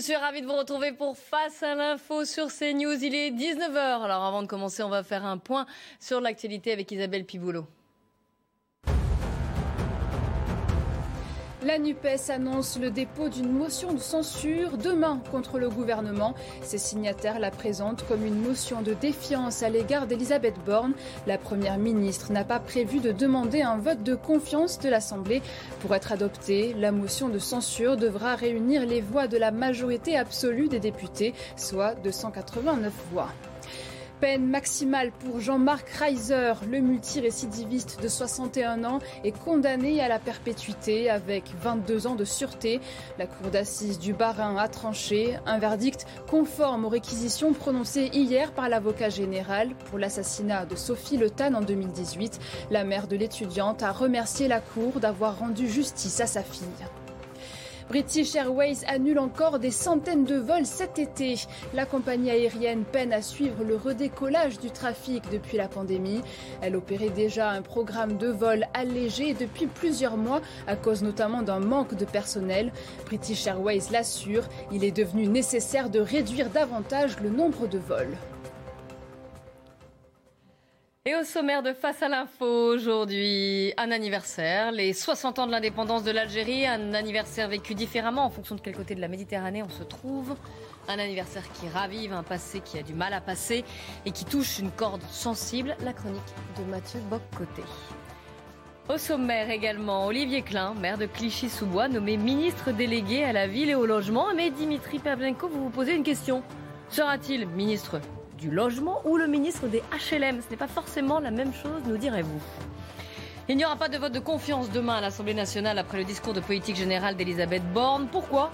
suis ravie de vous retrouver pour Face à l'info sur CNews. Il est 19h. Alors avant de commencer, on va faire un point sur l'actualité avec Isabelle Piboulot. La NUPES annonce le dépôt d'une motion de censure demain contre le gouvernement. Ses signataires la présentent comme une motion de défiance à l'égard d'Elisabeth Borne. La première ministre n'a pas prévu de demander un vote de confiance de l'Assemblée. Pour être adoptée, la motion de censure devra réunir les voix de la majorité absolue des députés, soit 289 voix. Peine maximale pour Jean-Marc Reiser, le multirécidiviste de 61 ans, est condamné à la perpétuité avec 22 ans de sûreté. La cour d'assises du Bas-Rhin a tranché un verdict conforme aux réquisitions prononcées hier par l'avocat général pour l'assassinat de Sophie Le Tan en 2018. La mère de l'étudiante a remercié la cour d'avoir rendu justice à sa fille. British Airways annule encore des centaines de vols cet été. La compagnie aérienne peine à suivre le redécollage du trafic depuis la pandémie. Elle opérait déjà un programme de vols allégé depuis plusieurs mois à cause notamment d'un manque de personnel. British Airways l'assure, il est devenu nécessaire de réduire davantage le nombre de vols. Et au sommaire de Face à l'info aujourd'hui, un anniversaire, les 60 ans de l'indépendance de l'Algérie, un anniversaire vécu différemment en fonction de quel côté de la Méditerranée on se trouve, un anniversaire qui ravive un passé qui a du mal à passer et qui touche une corde sensible, la chronique de Mathieu Boccoté. Au sommaire également, Olivier Klein, maire de Clichy-sous-Bois, nommé ministre délégué à la ville et au logement. Mais Dimitri Pavlenko, vous vous posez une question. Sera-t-il ministre du logement ou le ministre des HLM. Ce n'est pas forcément la même chose, nous direz-vous. Il n'y aura pas de vote de confiance demain à l'Assemblée nationale après le discours de politique générale d'Elisabeth Borne. Pourquoi?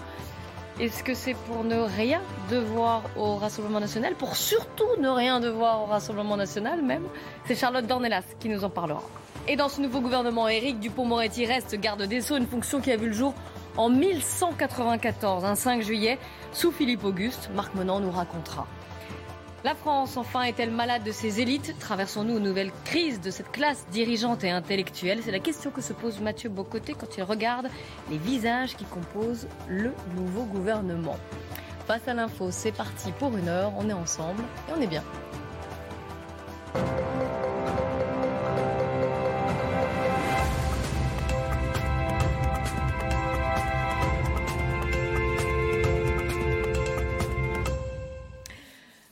Est-ce que c'est pour ne rien devoir au Rassemblement national? Pour surtout ne rien devoir au Rassemblement national même? C'est Charlotte Dornelas qui nous en parlera. Et dans ce nouveau gouvernement, Éric Dupont-Moretti reste garde des Sceaux, une fonction qui a vu le jour en 1194, un 5 juillet, sous Philippe Auguste. Marc Menant nous racontera. La France, enfin, est-elle malade de ses élites Traversons-nous une nouvelle crise de cette classe dirigeante et intellectuelle C'est la question que se pose Mathieu Bocoté quand il regarde les visages qui composent le nouveau gouvernement. Face à l'info, c'est parti pour une heure, on est ensemble et on est bien.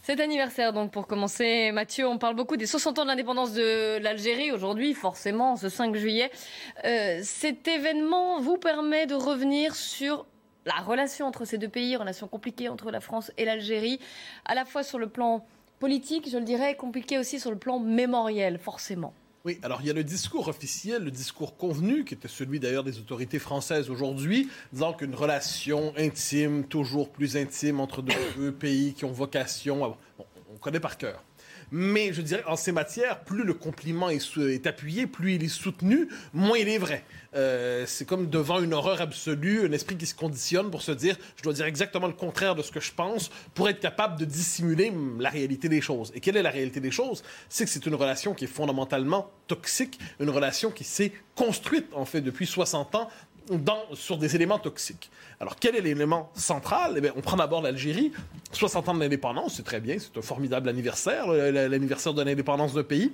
Cet anniversaire, donc, pour commencer, Mathieu, on parle beaucoup des 60 ans de l'indépendance de l'Algérie aujourd'hui, forcément, ce 5 juillet. Euh, cet événement vous permet de revenir sur la relation entre ces deux pays, relation compliquée entre la France et l'Algérie, à la fois sur le plan politique, je le dirais, compliqué aussi sur le plan mémoriel, forcément. Oui, alors il y a le discours officiel, le discours convenu, qui était celui d'ailleurs des autorités françaises aujourd'hui, disant qu'une relation intime, toujours plus intime entre deux pays qui ont vocation. Bon, on connaît par cœur. Mais je dirais, en ces matières, plus le compliment est, appuyé, plus il est soutenu, moins il est vrai. Euh, c'est comme devant une horreur absolue, un esprit qui se conditionne pour se dire, je dois dire exactement le contraire de ce que je pense pour être capable de dissimuler la réalité des choses. Et quelle est la réalité des choses? C'est que c'est une relation qui est fondamentalement toxique, une relation qui s'est construite, en fait, depuis 60 ans sur des éléments toxiques. Alors, quel est l'élément central? Eh bien, On prend d'abord l'Algérie. 60 ans de l'indépendance, c'est très bien, c'est un formidable anniversaire, l'anniversaire de l'indépendance d'un pays.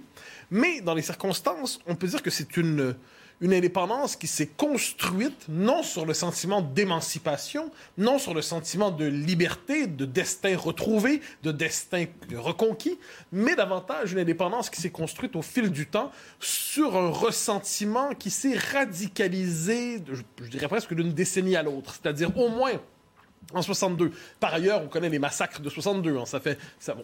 Mais dans les circonstances, on peut dire que c'est une, une indépendance qui s'est construite non sur le sentiment d'émancipation, non sur le sentiment de liberté, de destin retrouvé, de destin reconquis, mais davantage une indépendance qui s'est construite au fil du temps sur un ressentiment qui s'est radicalisé, je, dirais presque d'une décennie à l'autre. C'est-à-dire au moins en 62. Par ailleurs, on connaît les massacres de 62. Hein. ça fait, ça,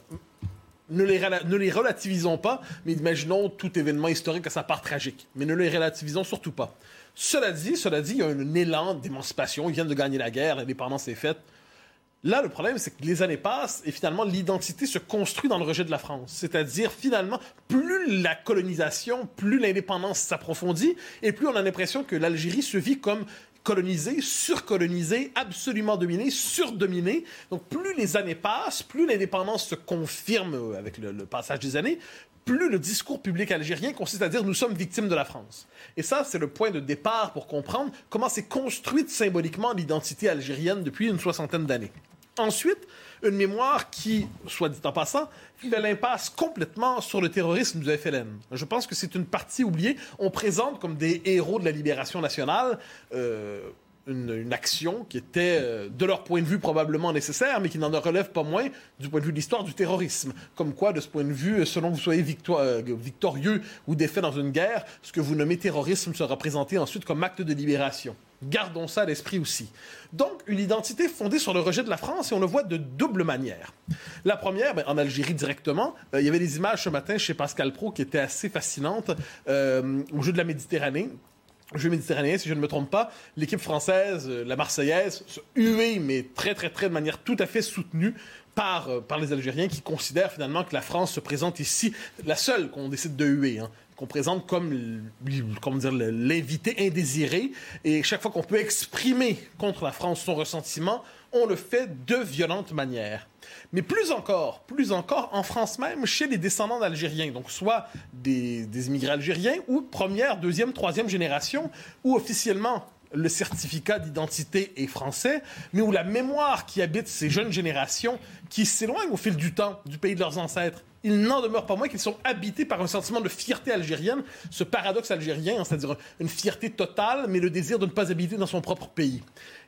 ne les, relativisons pas, mais imaginons tout événement historique à sa part tragique. Mais ne les relativisons surtout pas. Cela dit, cela dit, il y a un élan d'émancipation. Ils viennent de gagner la guerre, l'indépendance est faite. Là, le problème, c'est que les années passent et finalement, l'identité se construit dans le rejet de la France. C'est-à-dire, finalement, plus la colonisation, plus l'indépendance s'approfondit et plus on a l'impression que l'Algérie se vit comme colonisé, surcolonisé, absolument dominé, surdominé. Donc plus les années passent, plus l'indépendance se confirme avec le, passage des années, plus le discours public algérien consiste à dire nous sommes victimes de la France. Et ça, c'est le point de départ pour comprendre comment s'est construite symboliquement l'identité algérienne depuis une soixantaine d'années. Ensuite, une mémoire qui, soit dit en passant, fait l'impasse complètement sur le terrorisme du FLN. Je pense que c'est une partie oubliée. On présente comme des héros de la libération nationale. Euh, une, action qui était, euh, de leur point de vue, probablement nécessaire, mais qui n'en relève pas moins du point de vue de l'histoire du terrorisme. Comme quoi, de ce point de vue, selon que vous soyez euh, victorieux ou défait dans une guerre, ce que vous nommez terrorisme sera présenté ensuite comme acte de libération. Gardons ça à l'esprit aussi. Donc, une identité fondée sur le rejet de la France, et on le voit de double manière. La première, ben, en Algérie directement, euh, il y avait des images ce matin chez Pascal Pro qui étaient assez fascinantes au jeu de la Méditerranée jeu méditerranéen, si je ne me trompe pas, l'équipe française, euh, la Marseillaise, huée, mais très, très, très de manière tout à fait soutenue par, euh, par les Algériens qui considèrent finalement que la France se présente ici, la seule qu'on décide de huer, hein, qu'on présente comme, l'invité indésiré. Et chaque fois qu'on peut exprimer contre la France son ressentiment, on le fait de violentes manières. Mais plus encore, plus encore, en France même, chez les descendants d'Algériens, donc soit des, des immigrés algériens ou première, deuxième, troisième génération, ou officiellement le certificat d'identité est français, mais où la mémoire qui habite ces jeunes générations, qui s'éloignent au fil du temps du pays de leurs ancêtres, il n'en demeure pas moins qu'ils sont habités par un sentiment de fierté algérienne, ce paradoxe algérien, hein, c'est-à-dire une fierté totale, mais le désir de ne pas habiter dans son propre pays.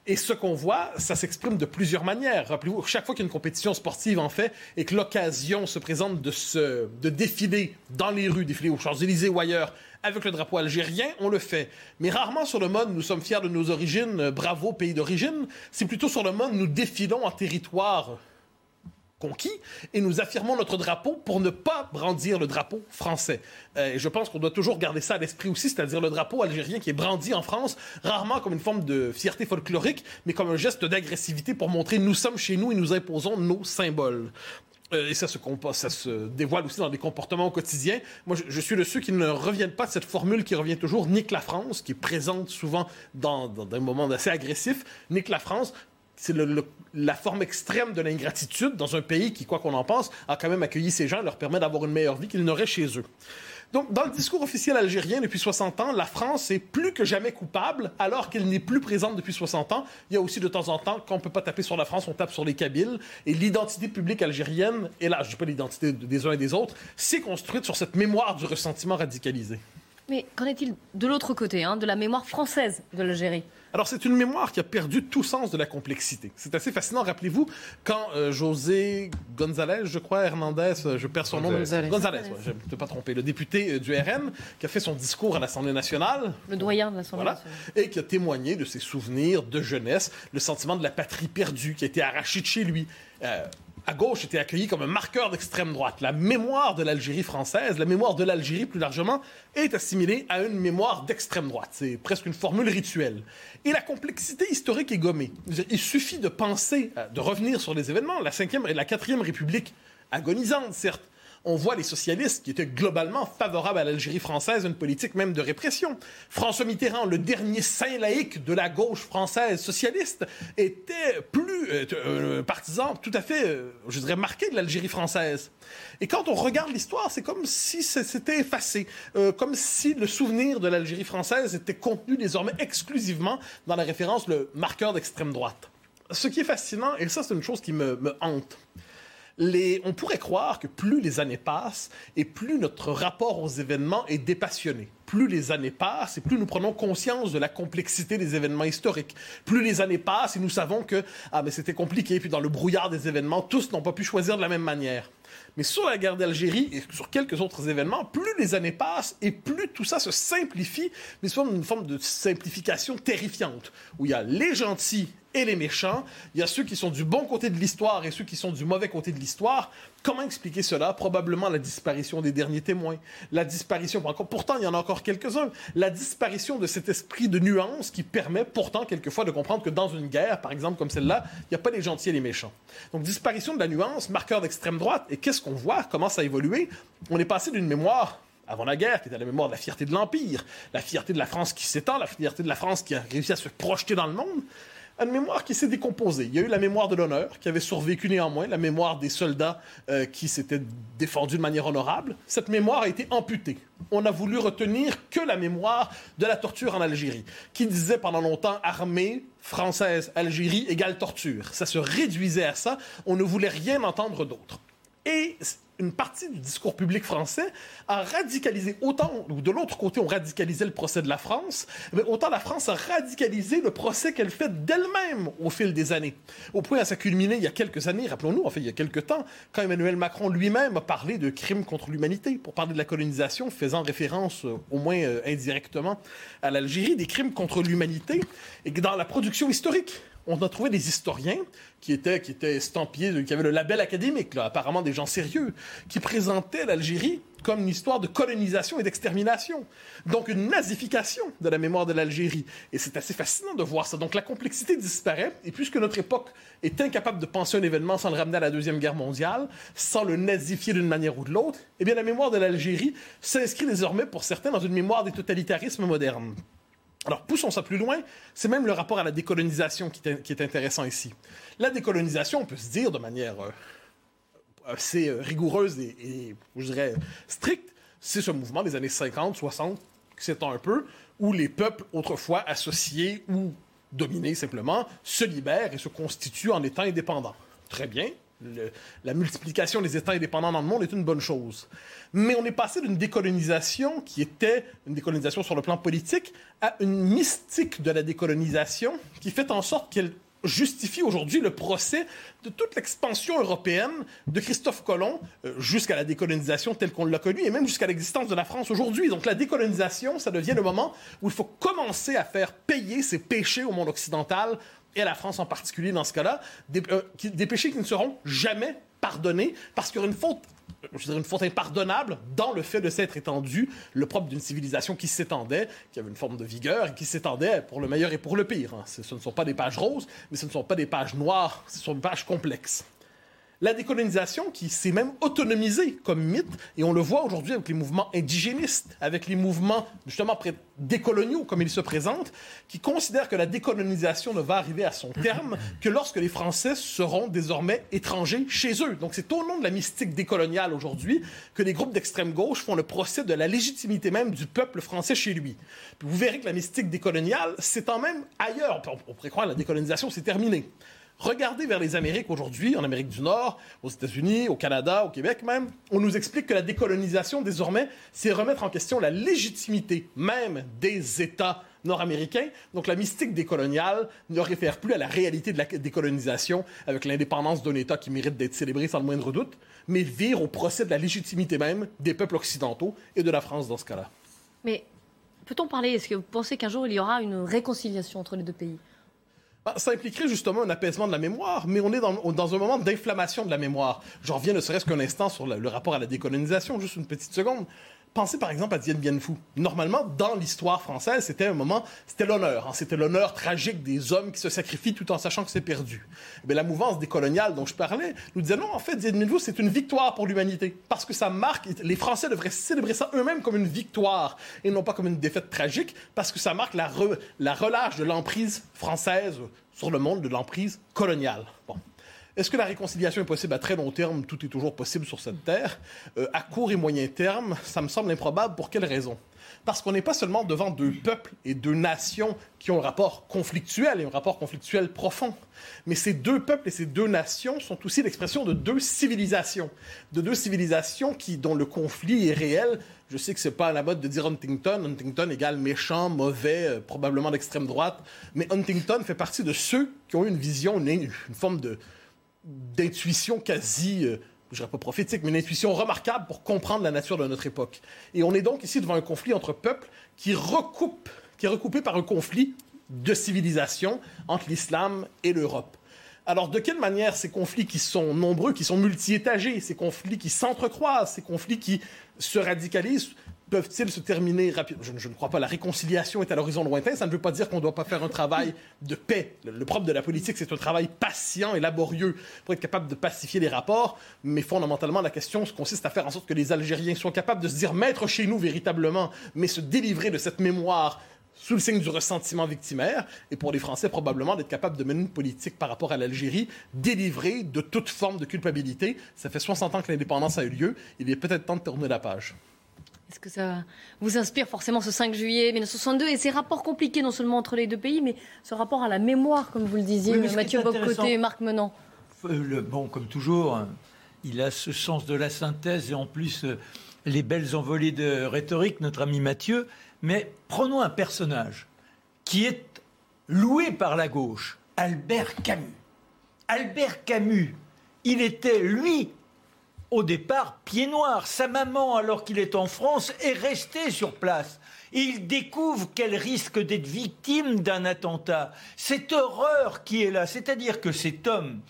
Et ce qu'on voit, ça s'exprime de plusieurs manières. Rappelez-vous, chaque fois qu'il y a une compétition sportive en fait et que l'occasion se présente de, se, de défiler dans les rues, défiler aux Champs-Élysées ou ailleurs avec le drapeau algérien, on le fait. Mais rarement sur le mode nous sommes fiers de nos origines, euh, bravo pays d'origine. C'est plutôt sur le mode nous défilons en territoire conquis et nous affirmons notre drapeau pour ne pas brandir le drapeau français. Euh, et je pense qu'on doit toujours garder ça à l'esprit aussi, c'est-à-dire le drapeau algérien qui est brandi en France, rarement comme une forme de fierté folklorique, mais comme un geste d'agressivité pour montrer nous sommes chez nous et nous imposons nos symboles. Euh, et ça se, ça se dévoile aussi dans des comportements au quotidien. Moi, je, suis de ceux qui ne reviennent pas de cette formule qui revient toujours, nique la France, qui est présente souvent dans, dans des moments assez agressifs. Nique la France, c'est la forme extrême de l'ingratitude dans un pays qui, quoi qu'on en pense, a quand même accueilli ces gens et leur permet d'avoir une meilleure vie qu'ils n'auraient chez eux. Donc, dans le discours officiel algérien depuis 60 ans, la France est plus que jamais coupable, alors qu'elle n'est plus présente depuis 60 ans. Il y a aussi de temps en temps, quand on ne peut pas taper sur la France, on tape sur les Kabyles. Et l'identité publique algérienne, et là, je dis pas l'identité des uns et des autres, s'est construite sur cette mémoire du ressentiment radicalisé. Mais qu'en est-il de l'autre côté, hein, de la mémoire française de l'Algérie? Alors, c'est une mémoire qui a perdu tout sens de la complexité. C'est assez fascinant. Rappelez-vous, quand euh, José González, je crois, Hernandez, euh, je perds son nom. González, González je ne peux pas tromper. Le député euh, du RN qui a fait son discours à l'Assemblée nationale. Le doyen de l'Assemblée nationale. Et qui a témoigné de ses souvenirs de jeunesse, le sentiment de la patrie perdue qui a été arraché de chez lui à gauche était accueilli comme un marqueur d'extrême droite. La mémoire de l'Algérie française, la mémoire de l'Algérie plus largement, est assimilée à une mémoire d'extrême droite. C'est presque une formule rituelle. Et la complexité historique est gommée. Il suffit de penser, euh, de revenir sur les événements. La 5e et la 4e République, agonisante certes, on voit les socialistes qui étaient globalement favorables à l'Algérie française, une politique même de répression. François Mitterrand, le dernier saint laïque de la gauche française socialiste, était plus euh, euh, partisan, tout à fait, euh, je dirais, marqué de l'Algérie française. Et quand on regarde l'histoire, c'est comme si c'était effacé, comme si le souvenir de l'Algérie française était contenu désormais exclusivement dans la référence, le marqueur d'extrême droite. Ce qui est fascinant, et ça c'est une chose qui me hante, on pourrait croire que plus les années passent et plus notre rapport aux événements est dépassionné. Plus les années passent et plus nous prenons conscience de la complexité des événements historiques. Plus les années passent et nous savons que ah mais c'était compliqué puis dans le brouillard des événements tous n'ont pas pu choisir de la même manière. Mais sur la guerre d'Algérie et sur quelques autres événements, plus les années passent et plus tout ça se simplifie, mais sous une forme de simplification terrifiante, où il y a les gentils et les méchants. Il y a ceux qui sont du bon côté de l'histoire et ceux qui sont du mauvais côté de l'histoire. Comment expliquer cela? Probablement la disparition des derniers témoins. La disparition, pourtant il y en a encore quelques-uns, la disparition de cet esprit de nuance qui permet pourtant quelquefois de comprendre que dans une guerre, par exemple comme celle-là, il n'y a pas les gentils et les méchants. Donc disparition de la nuance, marqueur d'extrême droite. Et qu'est-ce qu'on voit? Comment ça a évolué? On est passé d'une mémoire avant la guerre, qui était la mémoire de la fierté de l'Empire, la fierté de la France qui s'étend, la fierté de la France qui a réussi à se projeter dans le monde, une mémoire qui s'est décomposée. Il y a eu la mémoire de l'honneur, qui avait survécu néanmoins, la mémoire des soldats euh, qui s'étaient défendus de manière honorable. Cette mémoire a été amputée. On a voulu retenir que la mémoire de la torture en Algérie, qui disait pendant longtemps armée française, Algérie égale torture. Ça se réduisait à ça. On ne voulait rien entendre d'autre. Et une partie du discours public français a radicalisé, autant, ou de l'autre côté, on radicalisait le procès de la France, mais autant la France a radicalisé le procès qu'elle fait d'elle-même au fil des années. Au point à ça culminé il y a quelques années, rappelons-nous, en fait, il y a quelques temps, quand Emmanuel Macron lui-même a parlé de crimes contre l'humanité, pour parler de la colonisation, faisant référence, euh, au moins euh, indirectement, à l'Algérie, des crimes contre l'humanité, et que dans la production historique, on a trouvé des historiens qui étaient, qui étaient estampillés, qui avaient le label académique, apparemment des gens sérieux, qui présentaient l'Algérie comme une histoire de colonisation et d'extermination. Donc une nazification de la mémoire de l'Algérie. Et c'est assez fascinant de voir ça. Donc la complexité disparaît, et puisque notre époque est incapable de penser un événement sans le ramener à la Deuxième Guerre mondiale, sans le nazifier d'une manière ou de l'autre, eh bien la mémoire de l'Algérie s'inscrit désormais pour certains dans une mémoire des totalitarismes modernes. Alors, poussons ça plus loin, c'est même le rapport à la décolonisation qui est, intéressant ici. La décolonisation, on peut se dire de manière euh, assez euh, rigoureuse et, je dirais, stricte, c'est ce mouvement des années 50, 60, qui s'étend un peu, où les peuples autrefois associés ou dominés simplement se libèrent et se constituent en étant indépendants. Très bien, la multiplication des États indépendants dans le monde est une bonne chose. Mais on est passé d'une décolonisation qui était une décolonisation sur le plan politique à une mystique de la décolonisation qui fait en sorte qu'elle justifie aujourd'hui le procès de toute l'expansion européenne de Christophe Colomb euh, jusqu'à la décolonisation telle qu'on l'a connue et même jusqu'à l'existence de la France aujourd'hui. Donc la décolonisation, ça devient le moment où il faut commencer à faire payer ses péchés au monde occidental et la France en particulier dans ce cas-là, des, euh, des péchés qui ne seront jamais pardonnés parce qu'il y aura une faute je dirais une faute impardonnable dans le fait de s'être étendu, le propre d'une civilisation qui s'étendait, qui avait une forme de vigueur et qui s'étendait pour le meilleur et pour le pire. Hein. Ce ne sont pas des pages roses, mais ce ne sont pas des pages noires, ce sont des pages complexes la décolonisation qui s'est même autonomisée comme mythe, et on le voit aujourd'hui avec les mouvements indigénistes, avec les mouvements justement décoloniaux comme ils se présentent, qui considèrent que la décolonisation ne va arriver à son terme que lorsque les Français seront désormais étrangers chez eux. Donc c'est au nom de la mystique décoloniale aujourd'hui que les groupes d'extrême gauche font le procès de la légitimité même du peuple français chez lui. vous verrez que la mystique décoloniale s'étend même ailleurs. On pourrait croire que la décolonisation c'est terminé. Regardez vers les Amériques aujourd'hui, en Amérique du Nord, aux États-Unis, au Canada, au Québec même. On nous explique que la décolonisation, désormais, c'est remettre en question la légitimité même des États nord-américains. Donc la mystique décoloniale ne réfère plus à la réalité de la décolonisation avec l'indépendance d'un État qui mérite d'être célébré sans le moindre doute, mais vire au procès de la légitimité même des peuples occidentaux et de la France dans ce cas-là. Mais peut-on parler, est-ce que vous pensez qu'un jour il y aura une réconciliation entre les deux pays? Bah, ça impliquerait justement un apaisement de la mémoire, mais on est dans, un moment d'inflammation de la mémoire. Je reviens ne serait-ce qu'un instant sur le, rapport à la décolonisation, juste une petite seconde. Pensez par exemple à Dien Bien Phu. Normalement, dans l'histoire française, c'était un moment, c'était l'honneur. Hein. c'était l'honneur tragique des hommes qui se sacrifient tout en sachant que c'est perdu. Mais la mouvance décoloniale dont je parlais nous disait non, en fait, Dien Bien Phu, c'est une victoire pour l'humanité. Parce que ça marque, les Français devraient célébrer ça eux-mêmes comme une victoire et non pas comme une défaite tragique, parce que ça marque la, la relâche de l'emprise française sur le monde, de l'emprise coloniale. Bon. Est-ce que la réconciliation est possible à très long terme? Tout est toujours possible sur cette terre. Euh, à court et moyen terme, ça me semble improbable. Pour quelle raison? Parce qu'on n'est pas seulement devant deux peuples et deux nations qui ont un rapport conflictuel et un rapport conflictuel profond. Mais ces deux peuples et ces deux nations sont aussi l'expression de deux civilisations. De deux civilisations qui, dont le conflit est réel. Je sais que c'est pas à la mode de dire Huntington. Huntington égale méchant, mauvais, euh, probablement d'extrême droite. Mais Huntington fait partie de ceux qui ont eu une vision, une forme de, d'intuition quasi euh, je dirais pas prophétique, mais une intuition remarquable pour comprendre la nature de notre époque. Et on est donc ici devant un conflit entre peuples qui recoupe, qui est recoupé par un conflit de civilisation entre l'islam et l'Europe. Alors, de quelle manière ces conflits qui sont nombreux, qui sont multi-étagés, ces conflits qui s'entrecroisent, ces conflits qui se radicalisent, peuvent-ils se terminer rapidement? Je, ne crois pas. La réconciliation est à l'horizon lointain. Ça ne veut pas dire qu'on ne doit pas faire un travail de paix. Le, propre de la politique, c'est un travail patient et laborieux pour être capable de pacifier les rapports. Mais fondamentalement, la question consiste à faire en sorte que les Algériens soient capables de se dire maître chez nous véritablement, mais se délivrer de cette mémoire sous le signe du ressentiment victimaire, et pour les Français probablement d'être capables de mener une politique par rapport à l'Algérie délivrée de toute forme de culpabilité. Ça fait 60 ans que l'indépendance a eu lieu, il est peut-être temps de tourner la page. Est-ce que ça vous inspire forcément ce 5 juillet 1962 et ces rapports compliqués non seulement entre les deux pays, mais ce rapport à la mémoire, comme vous le disiez, Mathieu Boccoté et Marc Menant euh, Bon, comme toujours, il a ce sens de la synthèse et en plus euh, les belles envolées de rhétorique, notre ami Mathieu. Mais prenons un personnage qui est loué par la gauche, Albert Camus. Albert Camus, il était, lui, au départ, pied noir. Sa maman, alors qu'il est en France, est restée sur place. Il découvre qu'elle risque d'être victime d'un attentat. Cette horreur qui est là, c'est-à-dire que cet homme,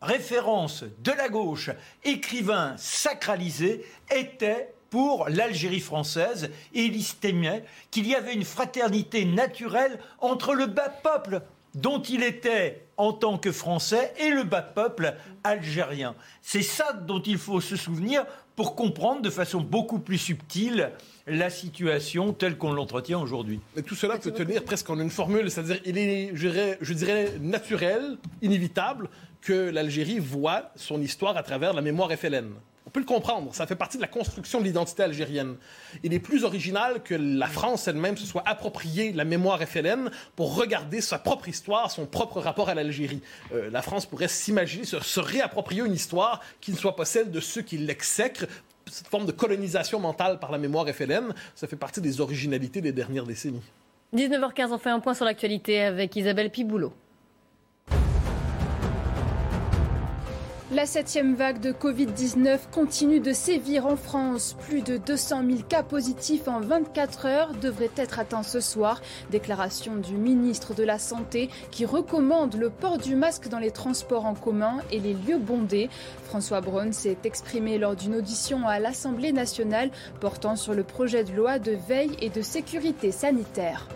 référence de la gauche, écrivain sacralisé, était pour l'Algérie française et il estimait qu'il y avait une fraternité naturelle entre le bas peuple dont il était en tant que Français et le bas peuple algérien. C'est ça dont il faut se souvenir pour comprendre de façon beaucoup plus subtile la situation telle qu'on l'entretient aujourd'hui. Mais tout cela peut tenir presque en une formule, c'est-à-dire il est, je dirais, naturel, inévitable que l'Algérie voit son histoire à travers la mémoire FLN. On peut le comprendre, ça fait partie de la construction de l'identité algérienne. Il est plus original que la France elle-même se soit appropriée la mémoire FLN pour regarder sa propre histoire, son propre rapport à l'Algérie. Euh, la France pourrait s'imaginer, se, réapproprier une histoire qui ne soit pas celle de ceux qui l'exècrent, cette forme de colonisation mentale par la mémoire FLN, ça fait partie des originalités des dernières décennies. 19h15, on fait un point sur l'actualité avec Isabelle Piboulot. La septième vague de Covid-19 continue de sévir en France. Plus de 200 000 cas positifs en 24 heures devraient être atteints ce soir. Déclaration du ministre de la Santé qui recommande le port du masque dans les transports en commun et les lieux bondés. François Braun s'est exprimé lors d'une audition à l'Assemblée nationale portant sur le projet de loi de veille et de sécurité sanitaire.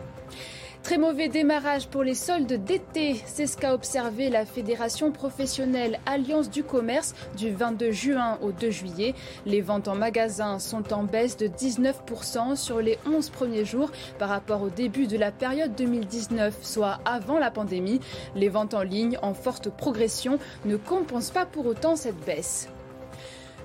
Très mauvais démarrage pour les soldes d'été. C'est ce qu'a observé la Fédération professionnelle Alliance du commerce du 22 juin au 2 juillet. Les ventes en magasin sont en baisse de 19% sur les 11 premiers jours par rapport au début de la période 2019, soit avant la pandémie. Les ventes en ligne en forte progression ne compensent pas pour autant cette baisse.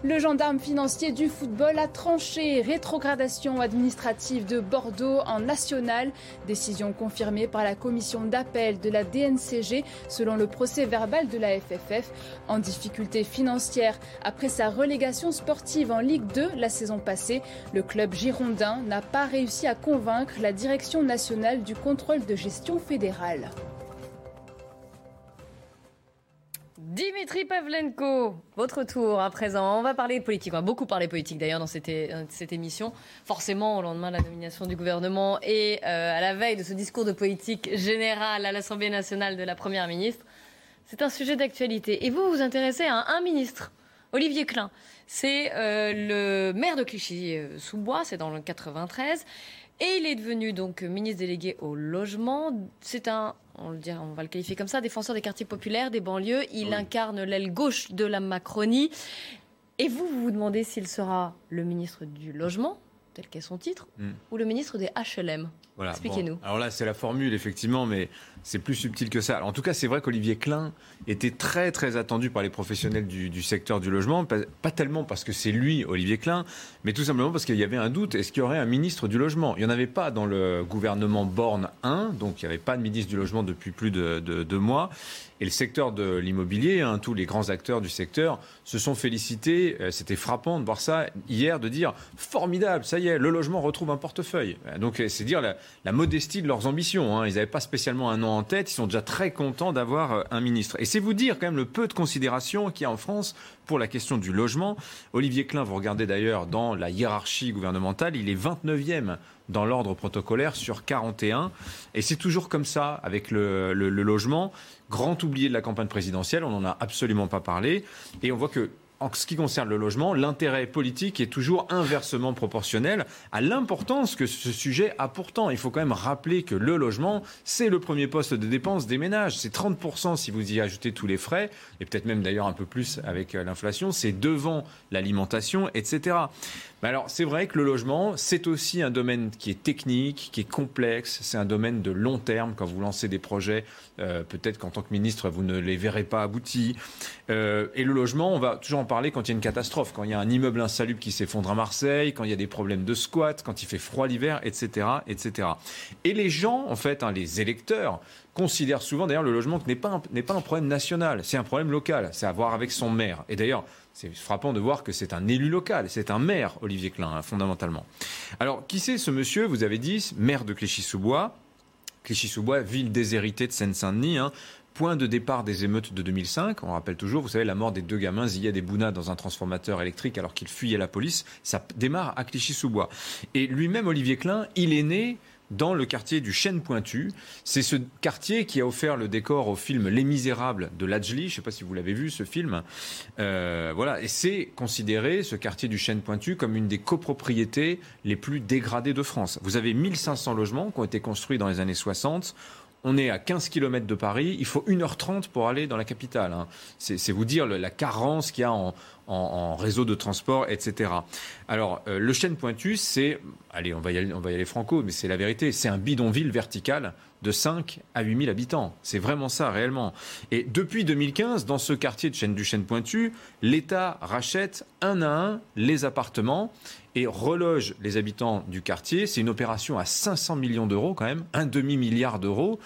Le gendarme financier du football a tranché rétrogradation administrative de Bordeaux en national, décision confirmée par la commission d'appel de la DNCG selon le procès verbal de la FFF. En difficulté financière après sa relégation sportive en Ligue 2 la saison passée, le club girondin n'a pas réussi à convaincre la direction nationale du contrôle de gestion fédérale. Dimitri Pavlenko, votre tour à présent. On va parler de politique. On va beaucoup parler politique d'ailleurs dans cette, émission. Forcément, au lendemain de la nomination du gouvernement et euh, à la veille de ce discours de politique générale à l'Assemblée nationale de la Première ministre, c'est un sujet d'actualité. Et vous vous intéressez à un, ministre, Olivier Klein. C'est euh, le maire de Clichy-sous-Bois, c'est dans le 93. Et il est devenu donc ministre délégué au logement. C'est un on, le on va le qualifier comme ça, défenseur des quartiers populaires, des banlieues. Il incarne l'aile gauche de la Macronie. Et vous, vous vous demandez s'il sera le ministre du Logement, tel qu'est son titre, hmm. ou le ministre des HLM. Expliquez-nous. alors là, c'est la formule, effectivement, mais c'est plus subtil que ça. en tout cas, c'est vrai qu'Olivier Klein était très, très attendu par les professionnels du, secteur du logement. Pas, tellement parce que c'est lui, Olivier Klein, mais tout simplement parce qu'il y avait un doute. Est-ce qu'il y aurait un ministre du logement? Il n'y en avait pas dans le gouvernement Borne 1, donc il n'y avait pas de ministre du logement depuis plus de deux mois. Et le secteur de l'immobilier, hein, tous les grands acteurs du secteur se sont félicités. Euh, c'était frappant de voir ça hier, de dire formidable, ça y est, le logement retrouve un portefeuille. Euh, donc c'est dire la, la modestie de leurs ambitions. Hein. Ils n'avaient pas spécialement un nom en tête. Ils sont déjà très contents d'avoir euh, un ministre. Et c'est vous dire quand même le peu de considération qu'il y a en France pour la question du logement. Olivier Klein, vous regardez d'ailleurs dans la hiérarchie gouvernementale, il est 29e dans l'ordre protocolaire sur 41. Et c'est toujours comme ça avec le, le, logement. Grand oublié de la campagne présidentielle, on n'en a absolument pas parlé. Et on voit que en ce qui concerne le logement, l'intérêt politique est toujours inversement proportionnel à l'importance que ce sujet a pourtant. Il faut quand même rappeler que le logement, c'est le premier poste de dépense des ménages. C'est 30% si vous y ajoutez tous les frais, et peut-être même d'ailleurs un peu plus avec euh, l'inflation. C'est devant l'alimentation, etc. Mais alors, c'est vrai que le logement, c'est aussi un domaine qui est technique, qui est complexe. C'est un domaine de long terme. Quand vous lancez des projets, euh, peut-être qu'en tant que ministre, vous ne les verrez pas aboutis. Euh, et le logement, on va toujours en parler quand il y a une catastrophe, quand il y a un immeuble insalubre qui s'effondre à Marseille, quand il y a des problèmes de squat, quand il fait froid l'hiver, etc., etc. Et les gens, en fait, hein, les électeurs, considèrent souvent d'ailleurs le logement n'est pas, n'est pas un problème national, c'est un problème local, c'est à voir avec son maire. Et d'ailleurs, c'est frappant de voir que c'est un élu local, c'est un maire, Olivier Klein, hein, fondamentalement. Alors, qui c'est ce monsieur? Vous avez dit, maire de Clichy-sous-Bois. Clichy-sous-Bois, ville déshéritée de Seine-Saint-Denis, hein. point de départ des émeutes de 2005. On rappelle toujours, vous savez, la mort des deux gamins Zia des Bouna dans un transformateur électrique alors qu'ils fuyaient la police. Ça démarre à Clichy-sous-Bois. Et lui-même, Olivier Klein, il est né dans le quartier du Chêne Pointu. C'est ce quartier qui a offert le décor au film Les Misérables de Lajli. Je ne sais pas si vous l'avez vu, ce film. Euh, voilà. Et c'est considéré, ce quartier du Chêne Pointu, comme une des copropriétés les plus dégradées de France. Vous avez 1500 logements qui ont été construits dans les années 60 on est à 15 km de Paris, il faut 1h30 pour aller dans la capitale. Hein. C'est vous dire la carence qu'il y a en, réseau de transport, etc. Alors, euh, le chêne pointu, c'est, allez, on va, y aller, on va y aller franco, mais c'est la vérité, c'est un bidonville vertical de 5 à 8 000 habitants. C'est vraiment ça, réellement. Et depuis 2015, dans ce quartier de Chêne du Chêne Pointu, l'État rachète un à un les appartements et reloge les habitants du quartier. C'est une opération à 500 millions d'euros quand même, un demi-milliard d'euros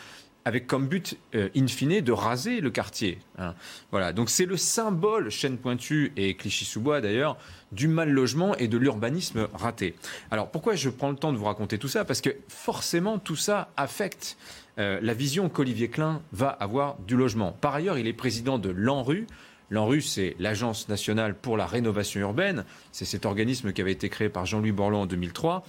avec comme but euh, in fine de raser le quartier. Hein. Voilà, donc c'est le symbole Chêne Pointu et Clichy-sous-Bois d'ailleurs du mal logement et de l'urbanisme raté. Alors pourquoi je prends le temps de vous raconter tout ça? Parce que forcément tout ça affecte euh, la vision qu'Olivier Klein va avoir du logement. Par ailleurs, il est président de l'ANRU. L'ANRU, c'est l'Agence nationale pour la rénovation urbaine. C'est cet organisme qui avait été créé par Jean-Louis Borloo en 2003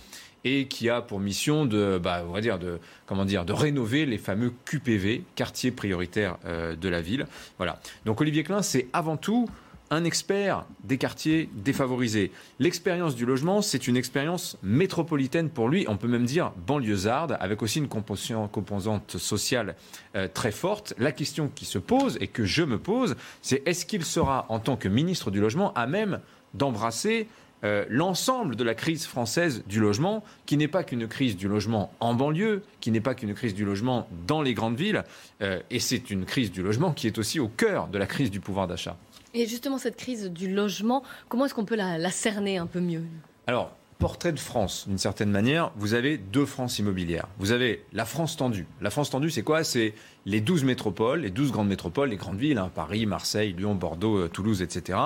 et qui a pour mission de, bah, dire, de, comment dire, de rénover les fameux QPV, quartiers prioritaires euh, de la ville. Voilà. Donc Olivier Klein, c'est avant tout un expert des quartiers défavorisés. L'expérience du logement, c'est une expérience métropolitaine pour lui, on peut même dire banlieusarde, avec aussi une composante sociale euh, très forte. La question qui se pose et que je me pose, c'est est-ce qu'il sera, en tant que ministre du logement, à même d'embrasser euh, l'ensemble de la crise française du logement, qui n'est pas qu'une crise du logement en banlieue, qui n'est pas qu'une crise du logement dans les grandes villes, euh, et c'est une crise du logement qui est aussi au cœur de la crise du pouvoir d'achat? Et justement, cette crise du logement, comment est-ce qu'on peut la, cerner un peu mieux Alors, portrait de France, d'une certaine manière, vous avez deux France immobilières. Vous avez la France tendue. La France tendue, c'est quoi? C'est les 12 métropoles, les 12 grandes métropoles, les grandes villes, hein, Paris, Marseille, Lyon, Bordeaux, euh, Toulouse, etc.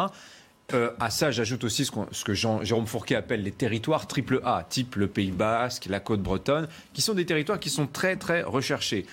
Euh, à ça, j'ajoute aussi ce, que Jean, Jérôme Fourquet appelle les territoires triple A, type le Pays Basque, la Côte Bretonne, qui sont des territoires qui sont très très recherchés.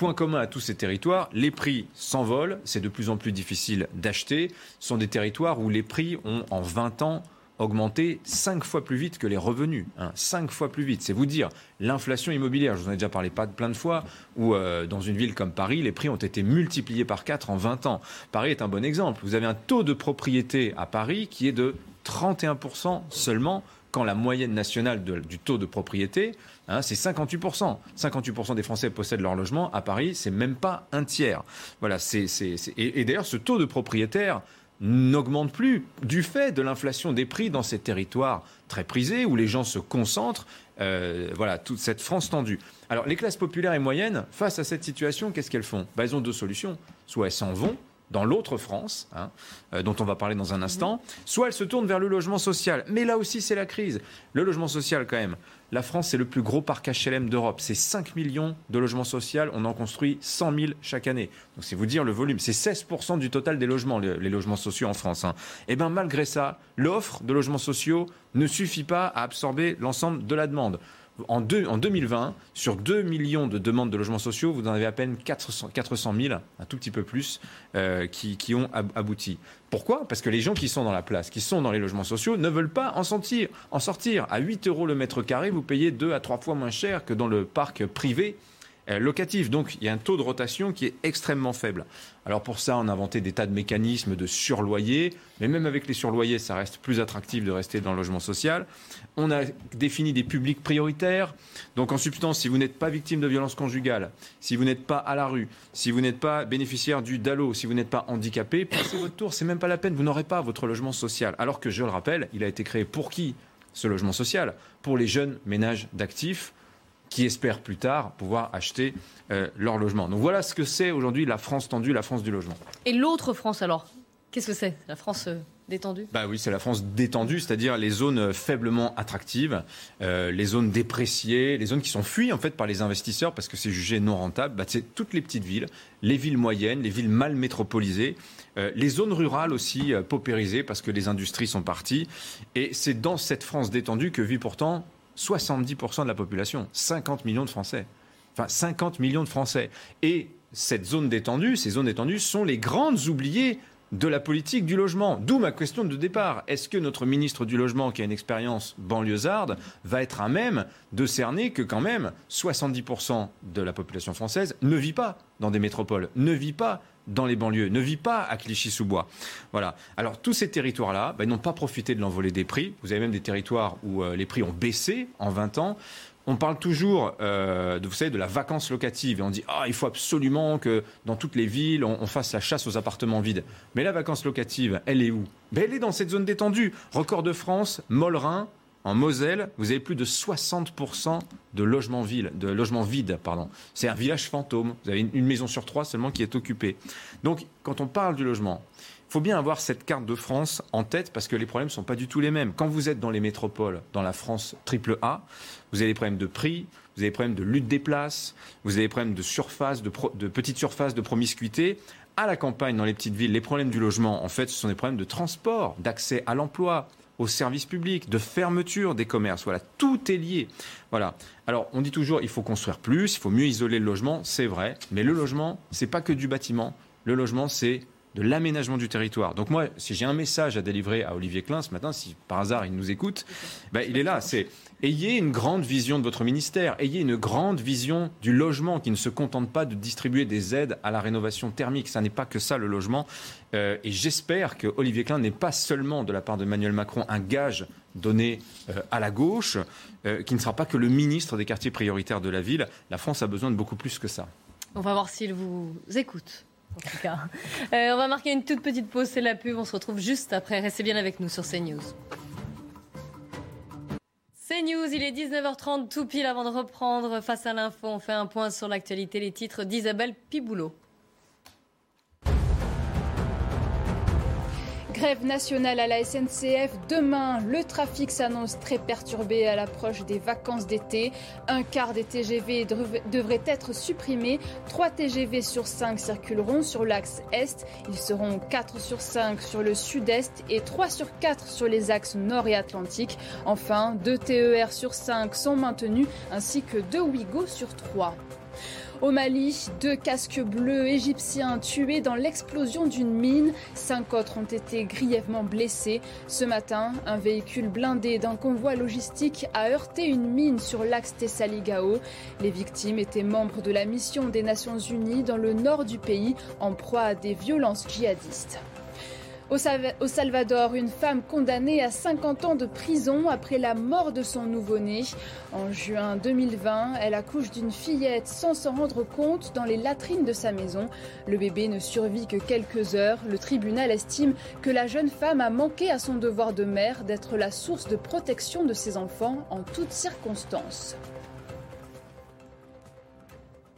Point commun à tous ces territoires, les prix s'envolent, c'est de plus en plus difficile d'acheter. Ce sont des territoires où les prix ont en 20 ans augmenté cinq fois plus vite que les revenus. Hein, cinq fois plus vite. C'est vous dire l'inflation immobilière. Je vous en ai déjà parlé pas plein de fois, où euh, dans une ville comme Paris, les prix ont été multipliés par 4 en 20 ans. Paris est un bon exemple. Vous avez un taux de propriété à Paris qui est de 31% seulement quand la moyenne nationale du taux de propriété, hein, c'est 58%. 58% des Français possèdent leur logement. À Paris, c'est même pas un tiers. Voilà, c'est, et, d'ailleurs, ce taux de propriétaire n'augmente plus du fait de l'inflation des prix dans ces territoires très prisés où les gens se concentrent. Euh, voilà, toute cette France tendue. Alors, les classes populaires et moyennes, face à cette situation, qu'est-ce qu'elles font? Bah, Elles ont deux solutions. Soit elles s'en vont, dans l'autre France, hein, euh, dont on va parler dans un instant, soit elle se tourne vers le logement social. Mais là aussi, c'est la crise. Le logement social, quand même. La France, c'est le plus gros parc HLM d'Europe. C'est 5 millions de logements sociaux. On en construit 100 000 chaque année. Donc, c'est vous dire le volume. C'est 16% du total des logements, les, logements sociaux en France. Et hein. eh bien, malgré ça, l'offre de logements sociaux ne suffit pas à absorber l'ensemble de la demande. En, deux- en 2020, sur 2 millions de demandes de logements sociaux, vous en avez à peine 400, 400 000, un tout petit peu plus, euh, qui, ont ab- abouti. Pourquoi? Parce que les gens qui sont dans la place, qui sont dans les logements sociaux, ne veulent pas en sortir. En sortir. À 8 euros le mètre carré, vous payez 2 à 3 fois moins cher que dans le parc privé locatif. Donc il y a un taux de rotation qui est extrêmement faible. Alors pour ça, on a inventé des tas de mécanismes de surloyer, mais même avec les surloyers, ça reste plus attractif de rester dans le logement social. On a défini des publics prioritaires. Donc en substance, si vous n'êtes pas victime de violence conjugale, si vous n'êtes pas à la rue, si vous n'êtes pas bénéficiaire du DALO, si vous n'êtes pas handicapé, passez votre tour, c'est même pas la peine, vous n'aurez pas votre logement social. Alors que je le rappelle, il a été créé pour qui ce logement social? Pour les jeunes ménages d'actifs qui espèrent plus tard pouvoir acheter euh, leur logement. Donc voilà ce que c'est aujourd'hui la France tendue, la France du logement. Et l'autre France alors? Qu'est-ce que c'est? La France euh, détendue? Bah oui, c'est la France détendue, c'est-à-dire les zones faiblement attractives, euh, les zones dépréciées, les zones qui sont fuies en fait par les investisseurs parce que c'est jugé non rentable. Bah, c'est toutes les petites villes, les villes moyennes, les villes mal métropolisées, euh, les zones rurales aussi paupérisées parce que les industries sont parties. Et c'est dans cette France détendue que vit pourtant 70% de la population, 50 millions de Français. Enfin, 50 millions de Français. Et ces zones détendues sont les grandes oubliées de la politique du logement. D'où ma question de départ. Est-ce que notre ministre du Logement, qui a une expérience banlieusarde, va être à même de cerner que quand même 70% de la population française ne vit pas dans des métropoles, ne vit pas dans les banlieues, ne vit pas à Clichy-sous-Bois. Voilà. Alors tous ces territoires-là, ils n'ont pas profité de l'envolée des prix. Vous avez même des territoires où euh, les prix ont baissé en 20 ans. On parle toujours, euh, de, vous savez, de la vacance locative et on dit ah il faut absolument que dans toutes les villes on, on fasse la chasse aux appartements vides. Mais la vacance locative, elle est où? Ben, Elle est dans cette zone détendue. Record de France, Mollerin, en Moselle, vous avez plus de 60% de logements, de vides. C'est un village fantôme. Vous avez une, maison sur trois seulement qui est occupée. Donc, quand on parle du logement, il faut bien avoir cette carte de France en tête parce que les problèmes ne sont pas du tout les mêmes. Quand vous êtes dans les métropoles, dans la France triple A, vous avez des problèmes de prix, vous avez des problèmes de lutte des places, vous avez des problèmes de surface, de, pro- de petites surfaces, de promiscuité. À la campagne, dans les petites villes, les problèmes du logement, en fait, ce sont des problèmes de transport, d'accès à l'emploi, aux services publics, de fermeture des commerces. Voilà, tout est lié. Voilà. Alors, on dit toujours, il faut construire plus, il faut mieux isoler le logement, c'est vrai. Mais le logement, c'est pas que du bâtiment. Le logement, c'est de l'aménagement du territoire. Donc moi, si j'ai un message à délivrer à Olivier Klein ce matin, si par hasard il nous écoute, ben, il est là. C'est ayez une grande vision de votre ministère, ayez une grande vision du logement qui ne se contente pas de distribuer des aides à la rénovation thermique. Ça n'est pas que ça le logement. Euh, et j'espère que Olivier Klein n'est pas seulement de la part de Emmanuel Macron un gage donné euh, à la gauche, euh, qui ne sera pas que le ministre des quartiers prioritaires de la ville. La France a besoin de beaucoup plus que ça. On va voir s'il vous écoute. En tout cas. Euh, on va marquer une toute petite pause, c'est la pub. On se retrouve juste après. Restez bien avec nous sur CNews. CNews, il est 19h30, tout pile avant de reprendre face à l'info. On fait un point sur l'actualité, les titres d'Isabelle Piboulot. Grève nationale à la SNCF. Demain, le trafic s'annonce très perturbé à l'approche des vacances d'été. Un quart des TGV dev- devrait être supprimé. 3 TGV sur 5 circuleront sur l'axe Est. Ils seront 4 sur 5 sur le Sud-Est et 3 sur 4 sur les axes Nord et Atlantique. Enfin, 2 TER sur 5 sont maintenus ainsi que 2 Ouigo sur 3. Au Mali, deux casques bleus égyptiens tués dans l'explosion d'une mine. Cinq autres ont été grièvement blessés. Ce matin, un véhicule blindé d'un convoi logistique a heurté une mine sur l'axe Tessaligao. Les victimes étaient membres de la mission des Nations Unies dans le nord du pays, en proie à des violences djihadistes. Au Salva- au Salvador, une femme condamnée à 50 ans de prison après la mort de son nouveau-né. En juin 2020, elle accouche d'une fillette sans s'en rendre compte dans les latrines de sa maison. Le bébé ne survit que quelques heures. Le tribunal estime que la jeune femme a manqué à son devoir de mère d'être la source de protection de ses enfants en toutes circonstances.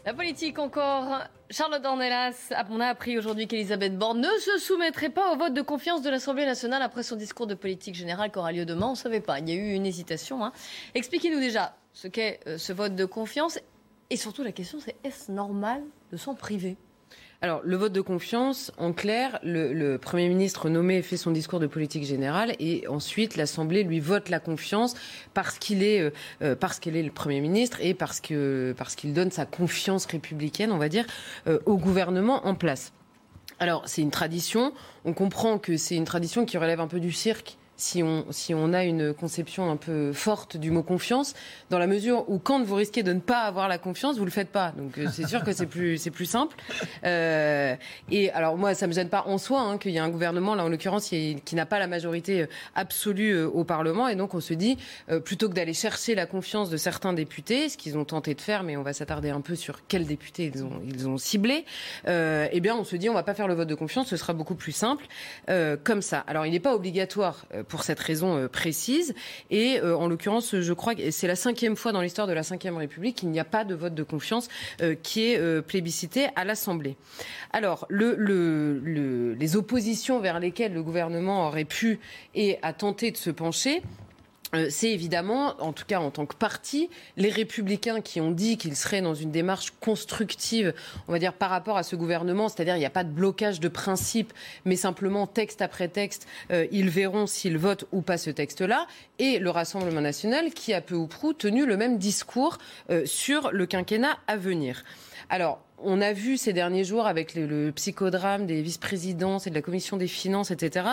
La politique encore. Charlotte Dornelas, on a appris aujourd'hui qu'Elisabeth Borne ne se soumettrait pas au vote de confiance de l'Assemblée nationale après son discours de politique générale qui aura lieu demain. On ne savait pas. Il y a eu une hésitation. hein. Expliquez-nous déjà ce qu'est euh, ce vote de confiance. Et surtout, la question, c'est est-ce normal de s'en priver? Alors, le vote de confiance, en clair, le, Premier ministre nommé fait son discours de politique générale et ensuite l'Assemblée lui vote la confiance parce qu'il est, euh, euh, parce qu'elle est le Premier ministre et parce que parce qu'il donne sa confiance républicaine, on va dire, euh, au gouvernement en place. Alors, c'est une tradition. On comprend que c'est une tradition qui relève un peu du cirque si on, a une conception un peu forte du mot confiance, dans la mesure où quand vous risquez de ne pas avoir la confiance, vous le faites pas. Donc euh, c'est sûr que c'est plus, simple. Euh, et alors moi, ça me gêne pas en soi hein, qu'il y ait un gouvernement, là en l'occurrence, qui, n'a pas la majorité euh, absolue au Parlement. Et donc on se dit, plutôt que d'aller chercher la confiance de certains députés, ce qu'ils ont tenté de faire, mais on va s'attarder un peu sur quels députés ils ont, ils eh bien on se dit, on va pas faire le vote de confiance, ce sera beaucoup plus simple comme ça. Alors il n'est pas obligatoire pour cette raison euh, précise. Et euh, en l'occurrence, je crois que c'est la cinquième fois dans l'histoire de la Ve République qu'il n'y a pas de vote de confiance euh, qui est plébiscité à l'Assemblée. Alors, le, le, les oppositions vers lesquelles le gouvernement aurait pu et a tenté de se pencher, c'est évidemment, en tout cas en tant que parti, les républicains qui ont dit qu'ils seraient dans une démarche constructive, on va dire, par rapport à ce gouvernement, c'est-à-dire il n'y a pas de blocage de principe, mais simplement texte après texte, euh, ils verront s'ils votent ou pas ce texte-là, et le Rassemblement national qui a peu ou prou tenu le même discours euh, sur le quinquennat à venir. Alors, on a vu ces derniers jours avec le, psychodrame des vice-présidences et de la commission des finances, etc.,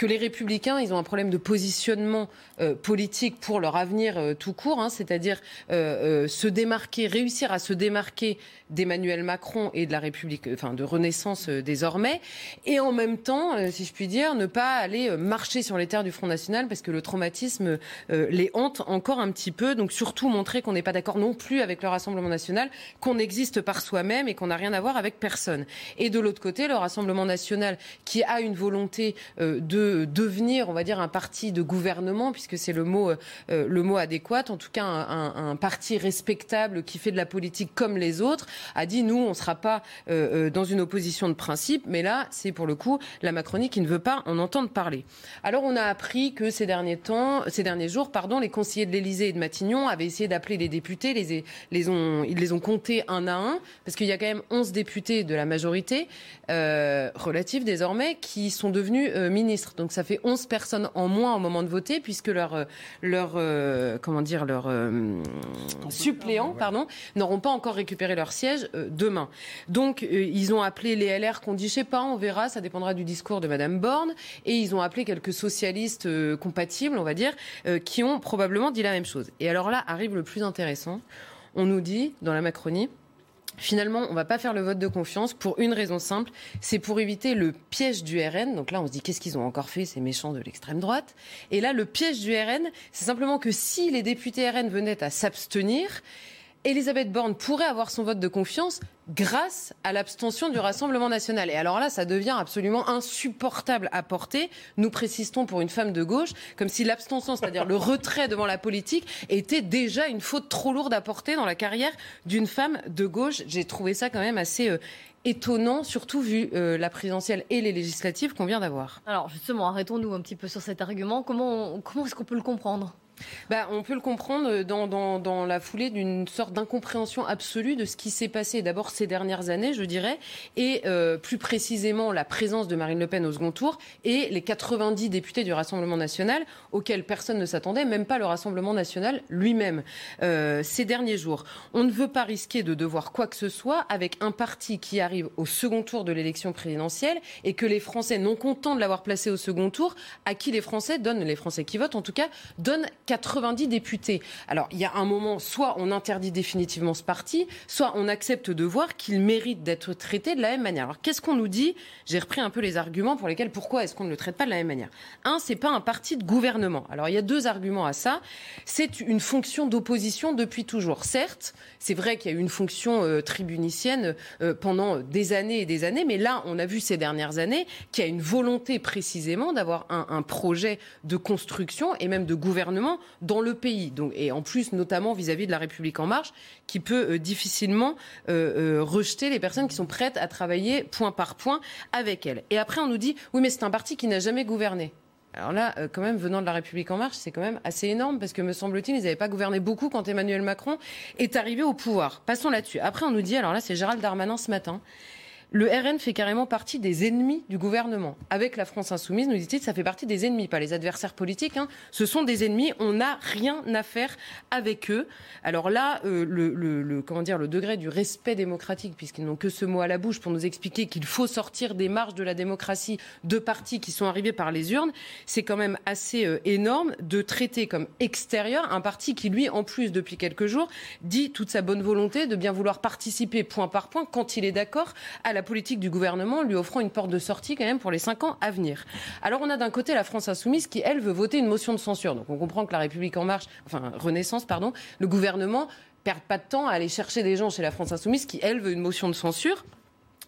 que les républicains, ils ont un problème de positionnement euh, politique pour leur avenir euh, tout court, hein, c'est-à-dire euh, se démarquer, réussir à se démarquer d'Emmanuel Macron et de la République, enfin de Renaissance désormais, et en même temps, si je puis dire, ne pas aller marcher sur les terres du Front National parce que le traumatisme les hante encore un petit peu. Donc surtout montrer qu'on n'est pas d'accord non plus avec le Rassemblement national, qu'on existe par soi-même et qu'on n'a rien à voir avec personne. Et de l'autre côté, le Rassemblement national qui a une volonté de devenir, on va dire, un parti de gouvernement, puisque c'est le mot, euh, le mot adéquat, en tout cas un, parti respectable qui fait de la politique comme les autres, a dit nous, on ne sera pas euh, euh, dans une opposition de principe, mais là, c'est pour le coup la Macronie qui ne veut pas en entendre parler. Alors on a appris que ces derniers temps, ces derniers jours, pardon, les conseillers de l'Élysée et de Matignon avaient essayé d'appeler les députés, les, les ont, ils les ont comptés un à un, parce qu'il y a quand même 11 députés de la majorité relative désormais qui sont devenus ministres. Donc ça fait 11 personnes en moins au moment de voter puisque leur euh, leur euh, comment dire leur euh, suppléants pardon n'auront pas encore récupéré leur siège demain. Donc ils ont appelé les LR qu'on dit je sais pas, on verra, ça dépendra du discours de madame Borne et ils ont appelé quelques socialistes compatibles, on va dire, qui ont probablement dit la même chose. Et alors là arrive le plus intéressant. On nous dit dans la Macronie Finalement, on ne va pas faire le vote de confiance pour une raison simple, c'est pour éviter le piège du RN. Donc là, on se dit qu'est-ce qu'ils ont encore fait ces méchants de l'extrême droite? Et là, le piège du RN, c'est simplement que si les députés RN venaient à s'abstenir, Elisabeth Borne pourrait avoir son vote de confiance grâce à l'abstention du Rassemblement national. Et alors là, ça devient absolument insupportable à porter. Nous précisons pour une femme de gauche, comme si l'abstention, c'est-à-dire le retrait devant la politique, était déjà une faute trop lourde à porter dans la carrière d'une femme de gauche. J'ai trouvé ça quand même assez euh, étonnant, surtout vu euh, la présidentielle et les législatives qu'on vient d'avoir. Alors justement, arrêtons-nous un petit peu sur cet argument. Comment, comment est-ce qu'on peut le comprendre? Bah, on peut le comprendre dans, dans, dans la foulée d'une sorte d'incompréhension absolue de ce qui s'est passé d'abord ces dernières années, je dirais, et euh, plus précisément la présence de Marine Le Pen au second tour et les 90 députés du Rassemblement national auxquels personne ne s'attendait, même pas le Rassemblement national lui-même, euh, ces derniers jours. On ne veut pas risquer de devoir quoi que ce soit avec un parti qui arrive au second tour de l'élection présidentielle et que les Français, non contents de l'avoir placé au second tour, à qui les Français donnent, les Français qui votent en tout cas, donnent 90 députés. Alors, il y a un moment, soit on interdit définitivement ce parti, soit on accepte de voir qu'il mérite d'être traité de la même manière. Alors, qu'est-ce qu'on nous dit? J'ai repris un peu les arguments pour lesquels pourquoi est-ce qu'on ne le traite pas de la même manière? Un, c'est pas un parti de gouvernement. Alors, il y a deux arguments à ça. C'est une fonction d'opposition depuis toujours. Certes, c'est vrai qu'il y a eu une fonction euh, tribunicienne euh, pendant des années et des années, mais là, on a vu ces dernières années qu'il y a une volonté précisément d'avoir un, un projet de construction et même de gouvernement dans le pays. Donc, et en plus, notamment vis-à-vis de la République en marche, qui peut euh, difficilement euh, euh, rejeter les personnes qui sont prêtes à travailler point par point avec elle. Et après, on nous dit, oui, mais c'est un parti qui n'a jamais gouverné. Alors là, quand même, venant de la République en marche, c'est quand même assez énorme parce que, me semble-t-il, ils n'avaient pas gouverné beaucoup quand Emmanuel Macron est arrivé au pouvoir. Passons là-dessus. Après, on nous dit, alors là, c'est Gérald Darmanin ce matin le RN fait carrément partie des ennemis du gouvernement. Avec la France insoumise, nous dit-il, ça fait partie des ennemis, pas les adversaires politiques. Hein. Ce sont des ennemis. On n'a rien à faire avec eux. Alors là, euh, le, comment dire, le degré du respect démocratique, puisqu'ils n'ont que ce mot à la bouche pour nous expliquer qu'il faut sortir des marges de la démocratie de partis qui sont arrivés par les urnes, c'est quand même assez euh, énorme de traiter comme extérieur un parti qui, lui, en plus, depuis quelques jours, dit toute sa bonne volonté de bien vouloir participer point par point, quand il est d'accord, à la politique du gouvernement, lui offrant une porte de sortie quand même pour les cinq ans à venir. Alors on a d'un côté la France insoumise qui, elle, veut voter une motion de censure. Donc on comprend que la République en marche, enfin Renaissance, pardon, le gouvernement perd pas de temps à aller chercher des gens chez la France insoumise qui, elle, veut une motion de censure.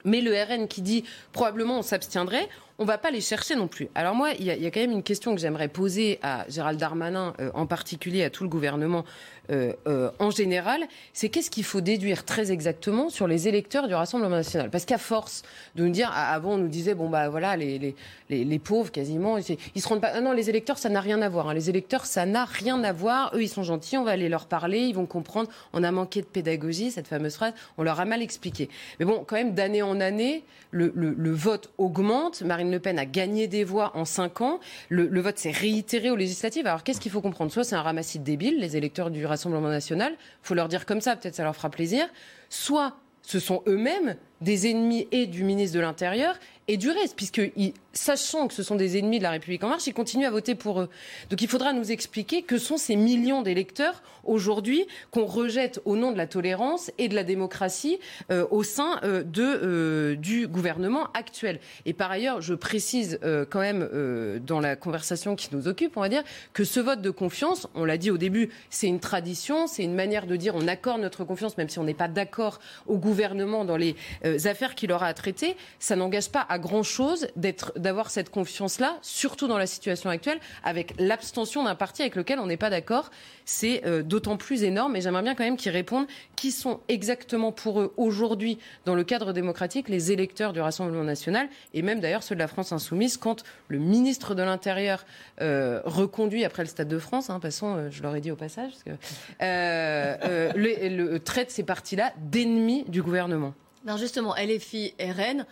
Mais le RN qui dit probablement on s'abstiendrait, on va pas les chercher non plus. Alors moi, il y, a quand même une question que j'aimerais poser à Gérald Darmanin, euh, en particulier à tout le gouvernement euh, euh, en général, c'est qu'est-ce qu'il faut déduire très exactement sur les électeurs du Rassemblement national? Parce qu'à force de nous dire, ah, avant on nous disait, bon bah voilà, les, les, les, pauvres quasiment, ils, se rendent pas... Ah non, les électeurs, ça n'a rien à voir. Hein. Les électeurs, ça n'a rien à voir. Eux, ils sont gentils, on va aller leur parler, ils vont comprendre. On a manqué de pédagogie, cette fameuse phrase, on leur a mal expliqué. Mais bon, quand même, d'année en année, le, le, le vote augmente. Marine Le Pen a gagné des voix en cinq ans. Le, vote s'est réitéré aux législatives. Alors qu'est-ce qu'il faut comprendre? Soit c'est un ramassis de débiles, les électeurs du Rassemblement national, il faut leur dire comme ça, peut-être ça leur fera plaisir, soit ce sont eux-mêmes des ennemis et du ministre de l'Intérieur et du reste, puisque sachant que ce sont des ennemis de la République en marche, ils continuent à voter pour eux. Donc il faudra nous expliquer que sont ces millions d'électeurs aujourd'hui qu'on rejette au nom de la tolérance et de la démocratie euh, au sein euh, de, euh, du gouvernement actuel. Et par ailleurs, je précise quand même dans la conversation qui nous occupe, on va dire, que ce vote de confiance, on l'a dit au début, c'est une tradition, c'est une manière de dire on accorde notre confiance, même si on n'est pas d'accord au gouvernement dans les affaires qu'il aura à traiter. Ça n'engage pas à grand-chose d'avoir cette confiance-là, surtout dans la situation actuelle, avec l'abstention d'un parti avec lequel on n'est pas d'accord. C'est euh, d'autant plus énorme. Et j'aimerais bien quand même qu'ils répondent qui sont exactement pour eux aujourd'hui, dans le cadre démocratique, les électeurs du Rassemblement national, et même d'ailleurs ceux de la France insoumise, quand le ministre de l'Intérieur euh, reconduit après le Stade de France, hein, passons, euh, je l'aurais dit au passage, parce que, le, traite ces partis-là d'ennemis du gouvernement. Non, justement, LFI, RN,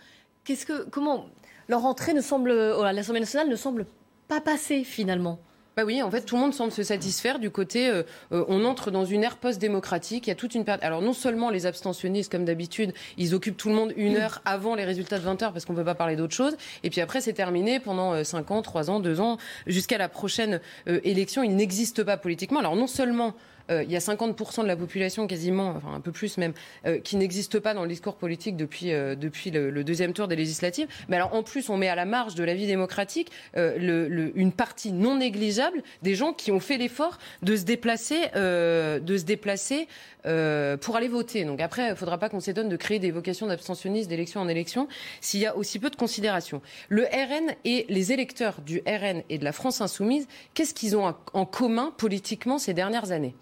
Qu'est-ce que, comment leur entrée ne semble, oh, à l'Assemblée nationale ne semble pas passer finalement bah oui, en fait, tout le monde semble se satisfaire du côté. Euh, euh, on entre dans une ère post-démocratique. Il y a toute une période. Alors non seulement les abstentionnistes, comme d'habitude, ils occupent tout le monde une heure avant les résultats de 20 heures parce qu'on ne peut pas parler d'autre chose. Et puis après, c'est terminé pendant 5 euh, ans, 3 ans, 2 ans, jusqu'à la prochaine élection. Ils n'existent pas politiquement. Alors non seulement euh, il y a 50% de la population quasiment, enfin un peu plus même, euh, qui n'existe pas dans le discours politique depuis, euh, depuis le, deuxième tour des législatives. Mais alors en plus, on met à la marge de la vie démocratique une partie non négligeable des gens qui ont fait l'effort de se déplacer, de se déplacer pour aller voter. Donc après, il ne faudra pas qu'on s'étonne de créer des vocations d'abstentionnistes d'élection en élection s'il y a aussi peu de considération. Le RN et les électeurs du RN et de la France insoumise, qu'est-ce qu'ils ont en commun politiquement ces dernières années?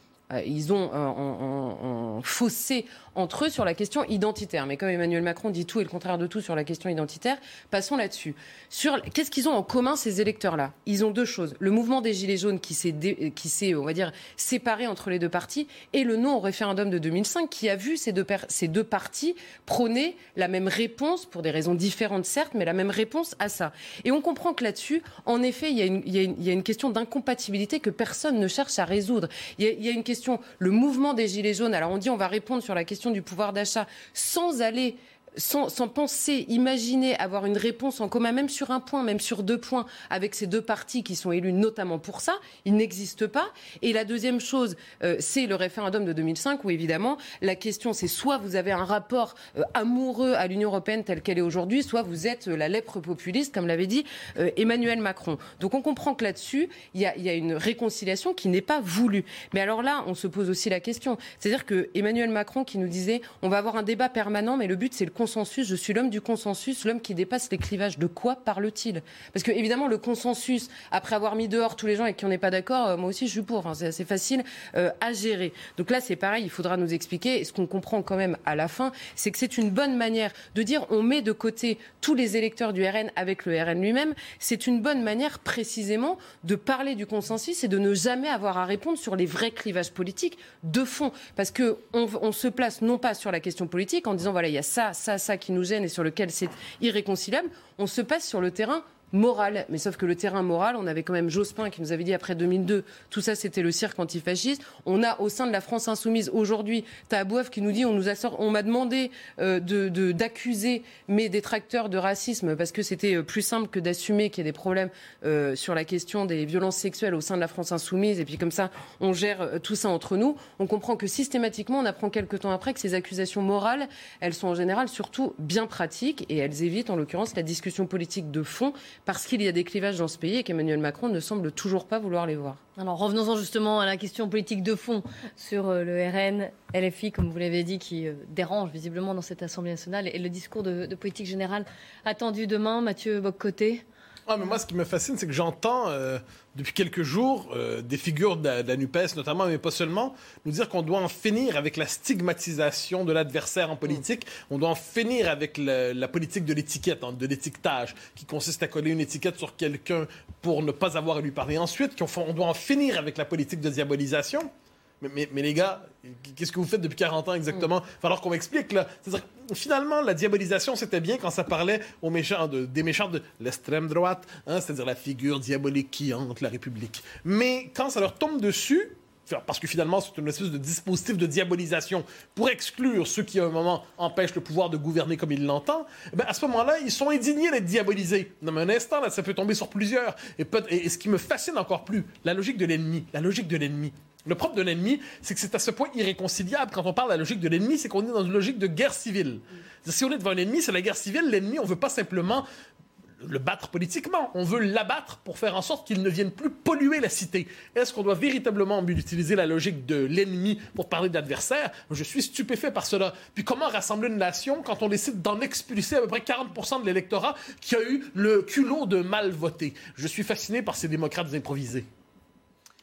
Ils ont un, fossé entre eux sur la question identitaire. Mais comme Emmanuel Macron dit tout et le contraire de tout sur la question identitaire, passons là-dessus. Sur qu'est-ce qu'ils ont en commun ces électeurs-là? Ils ont deux choses le mouvement des gilets jaunes qui s'est qui s'est on va dire séparé entre les deux partis et le non au référendum de 2005 qui a vu ces deux ces deux partis prôner la même réponse pour des raisons différentes certes, mais la même réponse à ça. Et on comprend que là-dessus, en effet, il y a une, il y a une, question d'incompatibilité que personne ne cherche à résoudre. Il y a, il y a une question le mouvement des gilets jaunes. Alors on dit on va répondre sur la question du pouvoir d'achat sans aller sans, penser, imaginer avoir une réponse en commun, même sur un point, même sur deux points, avec ces deux partis qui sont élus notamment pour ça, il n'existe pas. Et la deuxième chose, euh, c'est le référendum de 2005, où évidemment, la question, c'est soit vous avez un rapport euh, amoureux à l'Union européenne telle qu'elle est aujourd'hui, soit vous êtes la lèpre populiste, comme l'avait dit euh, Emmanuel Macron. Donc on comprend que là-dessus, il y a, y a, une réconciliation qui n'est pas voulue. Mais alors là, on se pose aussi la question. C'est-à-dire que Emmanuel Macron qui nous disait, on va avoir un débat permanent, mais le but, c'est le consensus, je suis l'homme du consensus, l'homme qui dépasse les clivages. De quoi parle-t-il? Parce que évidemment, le consensus, après avoir mis dehors tous les gens avec qui on n'est pas d'accord, euh, moi aussi je suis pour. c'est assez facile euh, à gérer. Donc là, c'est pareil, il faudra nous expliquer. Et ce qu'on comprend quand même à la fin, c'est que c'est une bonne manière de dire on met de côté tous les électeurs du RN avec le RN lui-même. C'est une bonne manière précisément de parler du consensus et de ne jamais avoir à répondre sur les vrais clivages politiques de fond. Parce que on, on se place non pas sur la question politique en disant voilà, il y a ça, ça ça, ça qui nous gêne et sur lequel c'est irréconciliable, on se passe sur le terrain moral. Mais sauf que le terrain moral, on avait quand même Jospin qui nous avait dit après 2002, tout ça c'était le cirque antifasciste. On a au sein de la France insoumise aujourd'hui Tahabouaf qui nous dit on nous a on m'a demandé euh, de d'accuser mes détracteurs de racisme parce que c'était euh, plus simple que d'assumer qu'il y a des problèmes euh, sur la question des violences sexuelles au sein de la France insoumise et puis comme ça on gère tout ça entre nous. On comprend que systématiquement on apprend quelques temps après que ces accusations morales, elles sont en général surtout bien pratiques et elles évitent en l'occurrence la discussion politique de fond parce qu'il y a des clivages dans ce pays et qu'Emmanuel Macron ne semble toujours pas vouloir les voir. Alors revenons-en justement à la question politique de fond sur euh, le RN, LFI, comme vous l'avez dit, qui euh, dérange visiblement dans cette Assemblée nationale et le discours de, politique générale attendu demain, Mathieu Boccoté. Ah, mais moi, ce qui me fascine, c'est que j'entends euh, depuis quelques jours euh, des figures de la, NUPES, notamment, mais pas seulement, nous dire qu'on doit en finir avec la stigmatisation de l'adversaire en politique. On doit en finir avec la politique de l'étiquette, hein, de l'étiquetage, qui consiste à coller une étiquette sur quelqu'un pour ne pas avoir à lui parler ensuite. On doit en finir avec la politique de diabolisation. Mais, les gars, qu'est-ce que vous faites depuis 40 ans exactement? Il va falloir qu'on m'explique. Là. finalement, la diabolisation, c'était bien quand ça parlait aux méchants des méchants de l'extrême droite, hein, c'est-à-dire la figure diabolique qui hante la République. Mais quand ça leur tombe dessus, parce que finalement, c'est une espèce de dispositif de diabolisation pour exclure ceux qui, à un moment, empêchent le pouvoir de gouverner comme il l'entend, eh ben, à ce moment-là, ils sont indignés d'être diabolisés. Non, mais un instant, là, ça peut tomber sur plusieurs. Et, et ce qui me fascine encore plus, la logique de l'ennemi. La logique de l'ennemi. Le propre de l'ennemi, c'est que c'est à ce point irréconciliable quand on parle de la logique de l'ennemi, c'est qu'on est dans une logique de guerre civile. Si on est devant un ennemi, c'est la guerre civile. L'ennemi, on ne veut pas simplement le battre politiquement. On veut l'abattre pour faire en sorte qu'il ne vienne plus polluer la cité. Est-ce qu'on doit véritablement utiliser la logique de l'ennemi pour parler d'adversaire Je suis stupéfait par cela. Puis comment rassembler une nation quand on décide d'en expulser à peu près 40% de l'électorat qui a eu le culot de mal voter? Je suis fasciné par ces démocrates improvisés.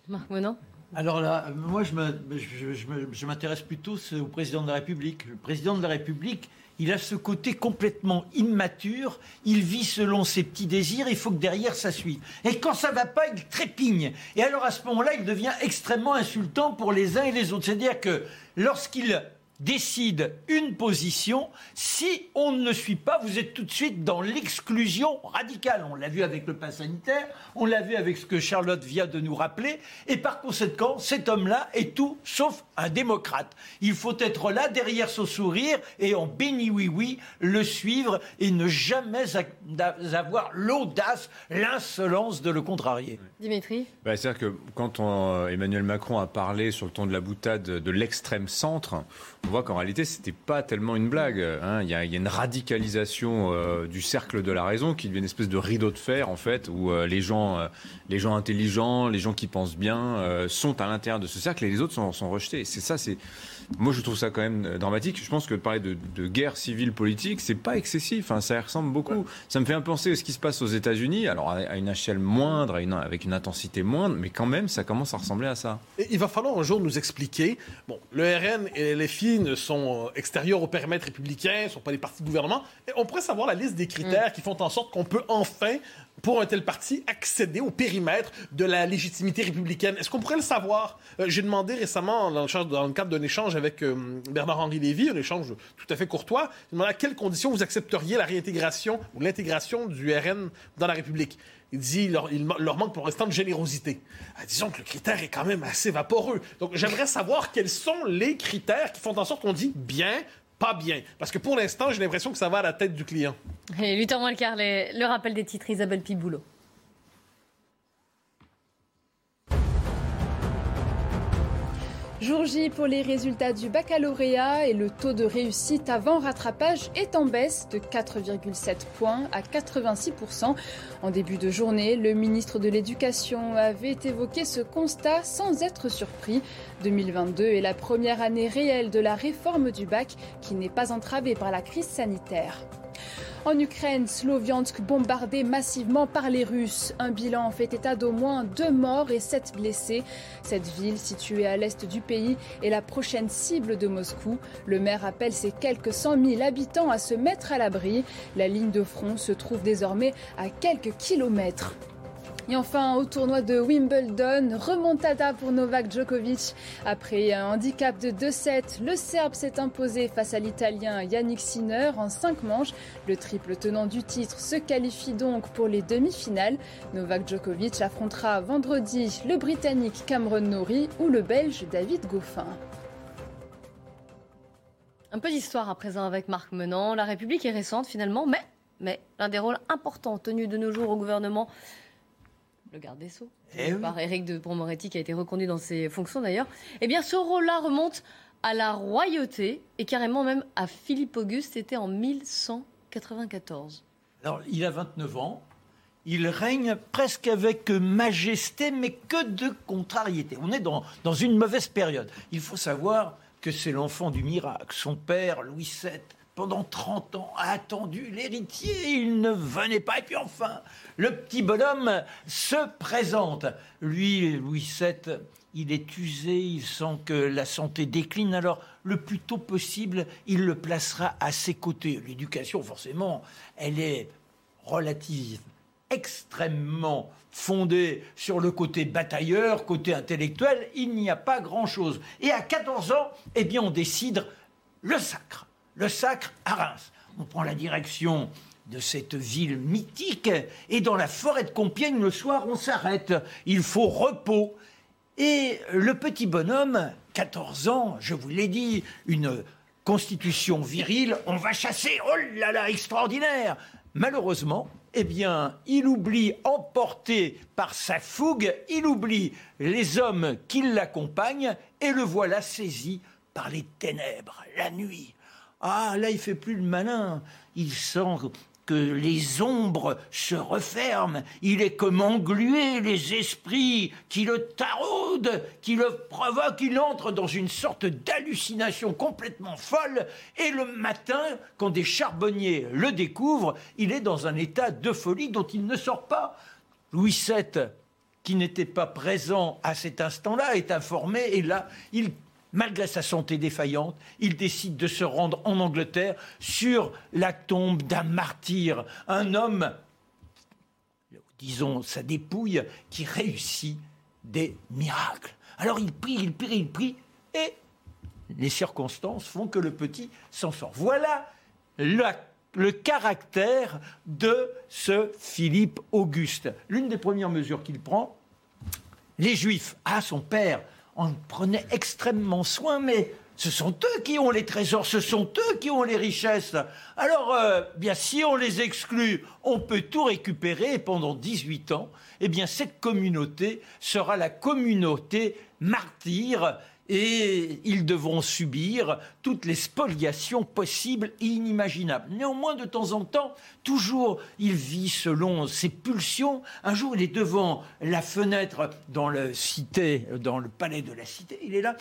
Marc Menon alors là, moi, je m'intéresse plutôt au président de la République. Le président de la République, il a ce côté complètement immature, il vit selon ses petits désirs, il faut que derrière ça suive. Et quand ça va pas, il trépigne. Et alors à ce moment-là, il devient extrêmement insultant pour les uns et les autres. C'est-à-dire que lorsqu'il décide une position, si on ne le suit pas, vous êtes tout de suite dans l'exclusion radicale. On l'a vu avec le pass sanitaire, on l'a vu avec ce que Charlotte vient de nous rappeler, et par conséquent, cet homme-là est tout sauf un démocrate. Il faut être là, derrière son sourire, et en béni oui oui, le suivre, et ne jamais avoir l'audace, l'insolence de le contrarier. Dimitri? Bah, C'est-à-dire que quand euh, Emmanuel Macron a parlé sur le ton de la boutade de l'extrême centre, on voit qu'en réalité, c'était pas tellement une blague. Hein. Il, y a, une radicalisation euh, du cercle de la raison qui devient une espèce de rideau de fer, en fait, où euh, les, gens, euh, les gens intelligents, les gens qui pensent bien, sont à l'intérieur de ce cercle et les autres sont, sont rejetés. C'est ça, c'est moi, je trouve ça quand même euh, dramatique. Je pense que de parler de, guerre civile politique, c'est pas excessif. Hein, ça ressemble beaucoup. Ça me fait un peu penser à ce qui se passe aux États-Unis, alors à une échelle moindre, avec une intensité moindre, mais quand même, ça commence à ressembler à ça. il va falloir un jour nous expliquer. Bon, le RN et les FI ne sont euh, extérieurs au périmètre républicain, ne sont pas des partis de gouvernement. Et on pourrait savoir la liste des critères mm. qui font en sorte qu'on peut enfin pour un tel parti accéder au périmètre de la légitimité républicaine. Est-ce qu'on pourrait le savoir? Euh, j'ai demandé récemment, dans le, cadre d'un échange avec euh, Bernard-Henri Lévy, un échange tout à fait courtois, à quelles conditions vous accepteriez la réintégration ou l'intégration du RN dans la République. Il dit il leur manque pour l'instant de générosité. Ah, disons que le critère est quand même assez vaporeux. Donc j'aimerais savoir quels sont les critères qui font en sorte qu'on dit bien, pas bien. Parce que pour l'instant, j'ai l'impression que ça va à la tête du client. Et 8 h moins le quart, le rappel des titres, Isabelle Piboulot. Jour J pour les résultats du baccalauréat et le taux de réussite avant rattrapage est en baisse de 4,7 points à 86%. En début de journée, le ministre de l'Éducation avait évoqué ce constat sans être surpris. 2022 est la première année réelle de la réforme du bac qui n'est pas entravée par la crise sanitaire. En Ukraine, Sloviansk bombardé massivement par les Russes. Un bilan fait état d'au moins deux morts et sept blessés. Cette ville, située à l'est du pays, est la prochaine cible de Moscou. Le maire appelle ses quelques cent mille habitants à se mettre à l'abri. La ligne de front se trouve désormais à quelques kilomètres. Et enfin, au tournoi de Wimbledon, remontada pour Novak Djokovic. Après un handicap de 2-7, le Serbe s'est imposé face à l'Italien Yannick Sinner en 5 manches. Le triple tenant du titre se qualifie donc pour les demi-finales. Novak Djokovic affrontera vendredi le Britannique Cameron Norrie ou le Belge David Goffin. Un peu d'histoire à présent avec Marc Menant. La République est récente finalement, mais, mais l'un des rôles importants tenus de nos jours au gouvernement, le garde des Sceaux, Eh oui. par Éric de Moretti qui a été reconduit dans ses fonctions d'ailleurs, eh bien ce rôle-là remonte à la royauté et carrément même à Philippe Auguste, c'était en 1194. Alors, il a 29 ans. Il règne presque avec majesté, mais que de contrariété. On est dans, dans une mauvaise période. Il faut savoir que c'est l'enfant du miracle. Son père, Louis VII, pendant 30 ans, a attendu l'héritier. Il ne venait pas. Et puis enfin, le petit bonhomme se présente. Lui, Louis VII, il est usé, il sent que la santé décline. Alors, le plus tôt possible, il le placera à ses côtés. L'éducation, forcément, elle est relative, extrêmement fondée sur le côté batailleur, côté intellectuel, il n'y a pas grand-chose. Et à 14 ans, eh bien, on décide le sacre. Le sacre à Reims. On prend la direction de cette ville mythique et dans la forêt de Compiègne, le soir, on s'arrête. Il faut repos. Et le petit bonhomme, 14 ans, je vous l'ai dit, une constitution virile, on va chasser, oh là là, extraordinaire Malheureusement, eh bien, il oublie, emporté par sa fougue, il oublie les hommes qui l'accompagnent et le voilà saisi par les ténèbres, la nuit. Ah, là, il fait plus le malin. Il sent que les ombres se referment. Il est comme englué, les esprits qui le taraudent, qui le provoquent. Il entre dans une sorte d'hallucination complètement folle. Et le matin, quand des charbonniers le découvrent, il est dans un état de folie dont il ne sort pas. Louis VII, qui n'était pas présent à cet instant-là, est informé et là, il malgré sa santé défaillante, il décide de se rendre en Angleterre sur la tombe d'un martyr, un homme, disons, sa dépouille, qui réussit des miracles. Alors il prie, il prie, il prie, et les circonstances font que le petit s'en sort. Voilà le caractère de ce Philippe Auguste. L'une des premières mesures qu'il prend, les Juifs, ah, son père, en prenait extrêmement soin, mais ce sont eux qui ont les trésors, ce sont eux qui ont les richesses. Alors, euh, bien, si on les exclut, on peut tout récupérer, pendant 18 ans, eh bien, cette communauté sera la communauté martyre, et ils devront subir toutes les spoliations possibles et inimaginables. Néanmoins, de temps en temps, toujours, il vit selon ses pulsions. Un jour, il est devant la fenêtre dans le cité, dans le palais de la cité. Il est là.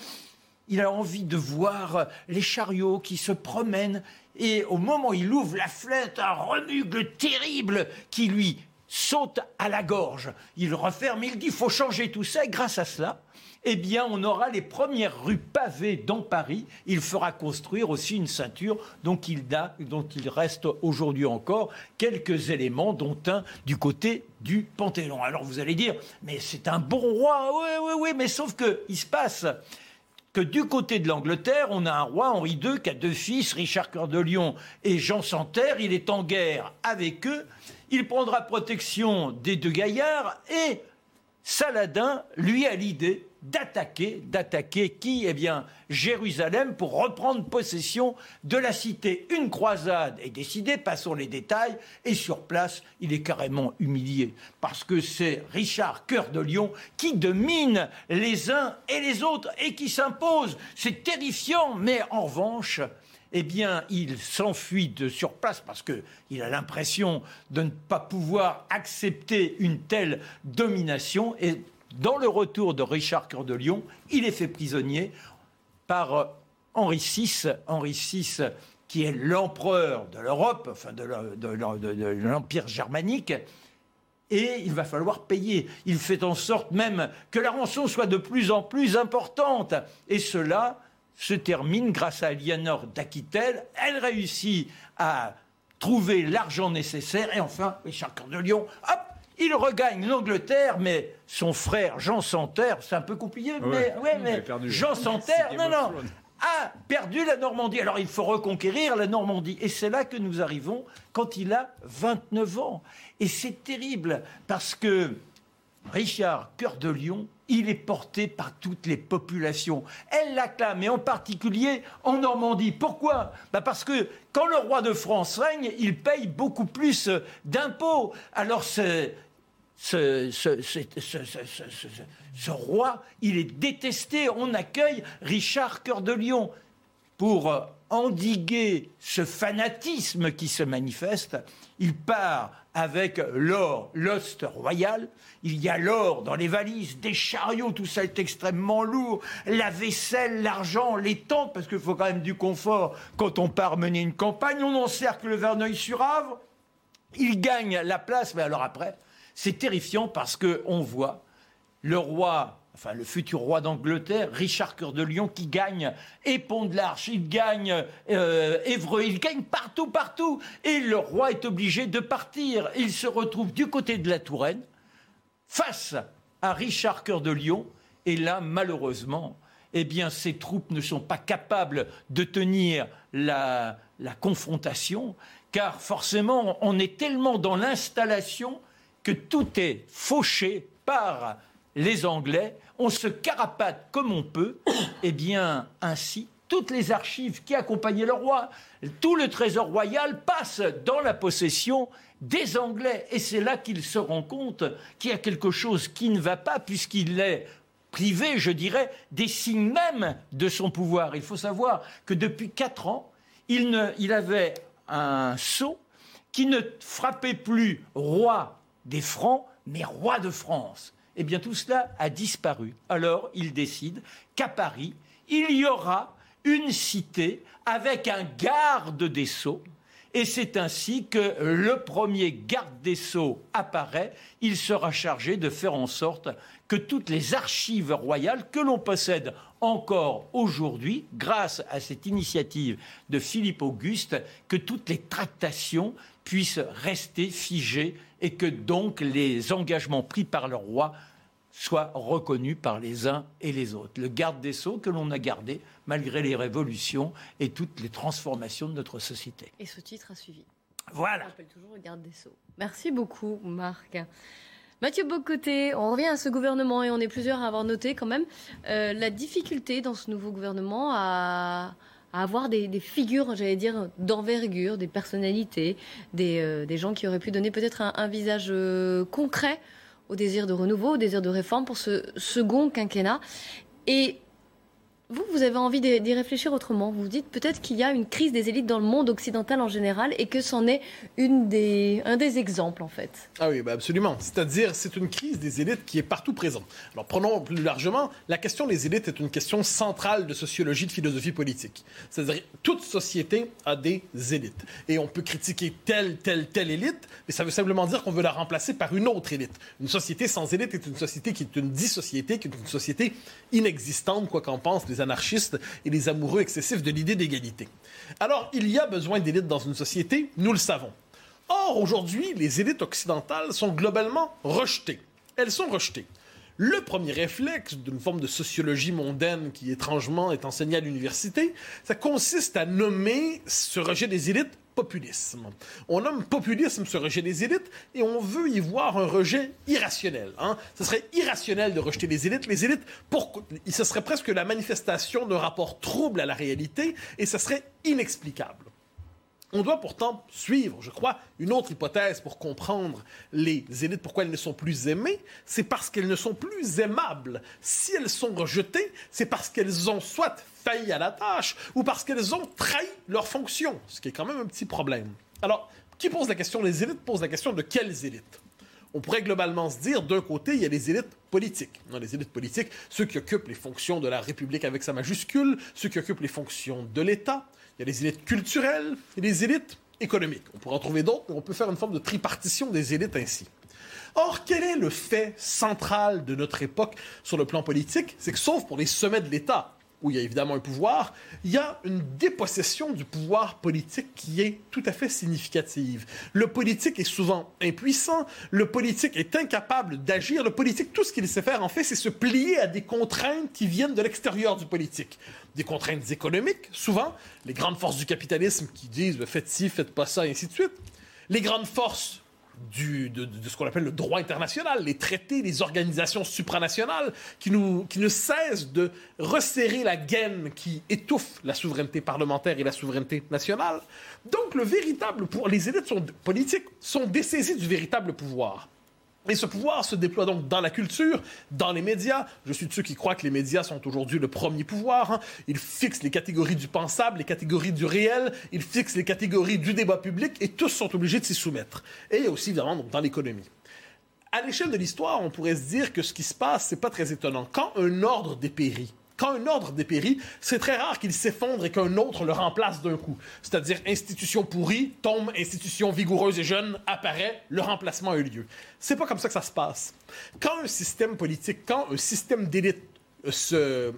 Il a envie de voir les chariots qui se promènent. Et au moment où il ouvre la fenêtre, un remugle terrible qui lui saute à la gorge. Il referme, il dit, il faut changer tout ça. Et grâce à cela, eh bien, on aura les premières rues pavées dans Paris. Il fera construire aussi une ceinture dont il, dont il reste aujourd'hui encore quelques éléments, dont un du côté du Panthéon. Alors vous allez dire, mais c'est un bon roi. Oui, oui, oui, mais sauf que il se passe que du côté de l'Angleterre, on a un roi, Henri II, qui a deux fils, Richard Cœur de Lion et Jean Santerre. Il est en guerre avec eux. Il prendra protection des deux gaillards et Saladin, lui, a l'idée d'attaquer, d'attaquer qui Eh bien, Jérusalem pour reprendre possession de la cité. Une croisade est décidée, passons les détails, et sur place, il est carrément humilié, parce que c'est Richard Cœur de Lion qui domine les uns et les autres et qui s'impose. C'est terrifiant, mais en revanche, eh bien, il s'enfuit de sur place parce qu'il a l'impression de ne pas pouvoir accepter une telle domination. Et dans le retour de Richard Cœur de Lion, il est fait prisonnier par euh, Henri VI, Henri VI qui est l'empereur de l'Europe, enfin de l'Empire germanique. Et il va falloir payer. Il fait en sorte même que la rançon soit de plus en plus importante. Et cela se termine grâce à Aliénor d'Aquitaine. Elle réussit à trouver l'argent nécessaire. Et enfin, Richard Cœur de Lion, hop, Il regagne l'Angleterre, mais son frère Jean Santerre, c'est un peu compliqué, mais, ouais, mais Jean Santerre, non, non, a perdu la Normandie. Alors il faut reconquérir la Normandie. Et c'est là que nous arrivons quand il a 29 ans. Et c'est terrible parce que Richard Cœur de Lion, il est porté par toutes les populations. Elle l'acclame, et en particulier en Normandie. Pourquoi? Bah Parce que quand le roi de France règne, il paye beaucoup plus d'impôts. Alors c'est ce, roi, il est détesté. On accueille Richard Cœur de Lion pour endiguer ce fanatisme qui se manifeste. Il part avec l'or, l'ost royal. Il y a l'or dans les valises, des chariots, tout ça est extrêmement lourd. La vaisselle, l'argent, les tentes, parce qu'il faut quand même du confort quand on part mener une campagne. On encercle le Verneuil-sur-Avre. Il gagne la place, mais alors après, c'est terrifiant parce qu'on voit le roi, enfin le futur roi d'Angleterre, Richard Cœur de Lion, qui gagne Épont de l'Arche, il gagne euh, Évreux, il gagne partout, partout. Et le roi est obligé de partir. Il se retrouve du côté de la Touraine, face à Richard Cœur de Lion. Et là, malheureusement, eh troupes ne sont pas capables de tenir la confrontation, car forcément, on est tellement dans l'installation que tout est fauché par les Anglais, on se carapate comme on peut, eh bien ainsi, toutes les archives qui accompagnaient le roi, tout le trésor royal passe dans la possession des Anglais. Et c'est là qu'il se rend compte qu'il y a quelque chose qui ne va pas, puisqu'il est privé, je dirais, des signes même de son pouvoir. Il faut savoir que depuis quatre ans, il, il avait un sceau qui ne frappait plus roi des Francs, mais roi de France. Eh bien, tout cela a disparu. Alors, il décide qu'à Paris, il y aura une cité avec un garde des sceaux. Et c'est ainsi que le premier garde des sceaux apparaît. Il sera chargé de faire en sorte que toutes les archives royales que l'on possède encore aujourd'hui, grâce à cette initiative de Philippe Auguste, que toutes les tractations puissent rester figées et que donc les engagements pris par le roi soient reconnus par les uns et les autres. Le garde des sceaux que l'on a gardé malgré les révolutions et toutes les transformations de notre société. Et ce titre a suivi. Voilà. On appelle toujours le garde des sceaux. Merci beaucoup, Marc. Mathieu Bocoté, on revient à ce gouvernement et on est plusieurs à avoir noté quand même euh, la difficulté dans ce nouveau gouvernement à à avoir des, figures, j'allais dire, d'envergure, des personnalités, des, euh, gens qui auraient pu donner peut-être un, visage euh, concret au désir de renouveau, au désir de réforme pour ce second quinquennat. Et vous, vous avez envie d'y réfléchir autrement. Vous dites peut-être qu'il y a une crise des élites dans le monde occidental en général et que c'en est une des, un des exemples, en fait. Ah oui, bah absolument. C'est-à-dire, c'est une crise des élites qui est partout présente. Alors, prenons plus largement, la question des élites est une question centrale de sociologie, de philosophie politique. C'est-à-dire, toute société a des élites. Et on peut critiquer telle, telle, telle élite, mais ça veut simplement dire qu'on veut la remplacer par une autre élite. Une société sans élite est une société qui est une dissociété, qui est une société inexistante, quoi qu'en pense anarchistes et les amoureux excessifs de l'idée d'égalité. Alors, il y a besoin d'élites dans une société, nous le savons. Or, aujourd'hui, les élites occidentales sont globalement rejetées. Elles sont rejetées. Le premier réflexe d'une forme de sociologie mondaine qui étrangement est enseignée à l'université, ça consiste à nommer ce rejet des élites populisme. On nomme populisme ce rejet des élites et on veut y voir un rejet irrationnel. Hein. Ce serait irrationnel de rejeter les élites. Les élites, pour... ce serait presque la manifestation d'un rapport trouble à la réalité et ce serait inexplicable. On doit pourtant suivre, je crois, une autre hypothèse pour comprendre les élites, pourquoi elles ne sont plus aimées, c'est parce qu'elles ne sont plus aimables. Si elles sont rejetées, c'est parce qu'elles ont soit failli à la tâche ou parce qu'elles ont trahi leur fonction, ce qui est quand même un petit problème. Alors, qui pose la question? Des élites pose la question de quelles élites on pourrait globalement se dire, d'un côté, il y a les élites politiques. Dans les élites politiques, ceux qui occupent les fonctions de la République avec sa majuscule, ceux qui occupent les fonctions de l'État, il y a les élites culturelles et les élites économiques. On pourrait en trouver d'autres, mais on peut faire une forme de tripartition des élites ainsi. Or, quel est le fait central de notre époque sur le plan politique? C'est que, sauf pour les sommets de l'État, où il y a évidemment un pouvoir, il y a une dépossession du pouvoir politique qui est tout à fait significative. Le politique est souvent impuissant, le politique est incapable d'agir, le politique, tout ce qu'il sait faire, en fait, c'est se plier à des contraintes qui viennent de l'extérieur du politique. Des contraintes économiques, souvent, les grandes forces du capitalisme qui disent faites ci, faites pas ça, et ainsi de suite. Les grandes forces de, ce qu'on appelle le droit international, les traités, les organisations supranationales qui, nous, qui ne cessent de resserrer la gaine qui étouffe la souveraineté parlementaire et la souveraineté nationale. Donc, le véritable pour les élites sont, politiques sont dessaisies du véritable pouvoir. Et ce pouvoir se déploie donc dans la culture, dans les médias. Je suis de ceux qui croient que les médias sont aujourd'hui le premier pouvoir. Hein. Ils fixent les catégories du pensable, les catégories du réel, ils fixent les catégories du débat public et tous sont obligés de s'y soumettre. Et il y a aussi évidemment donc, dans l'économie. À l'échelle de l'histoire, on pourrait se dire que ce qui se passe, c'est pas très étonnant. Quand un ordre dépérit, quand un ordre dépérit, c'est très rare qu'il s'effondre et qu'un autre le remplace d'un coup. C'est-à-dire, institution pourrie tombe, institution vigoureuse et jeune apparaît, le remplacement a eu lieu. C'est pas comme ça que ça se passe. Quand un système politique, quand un système d'élite se,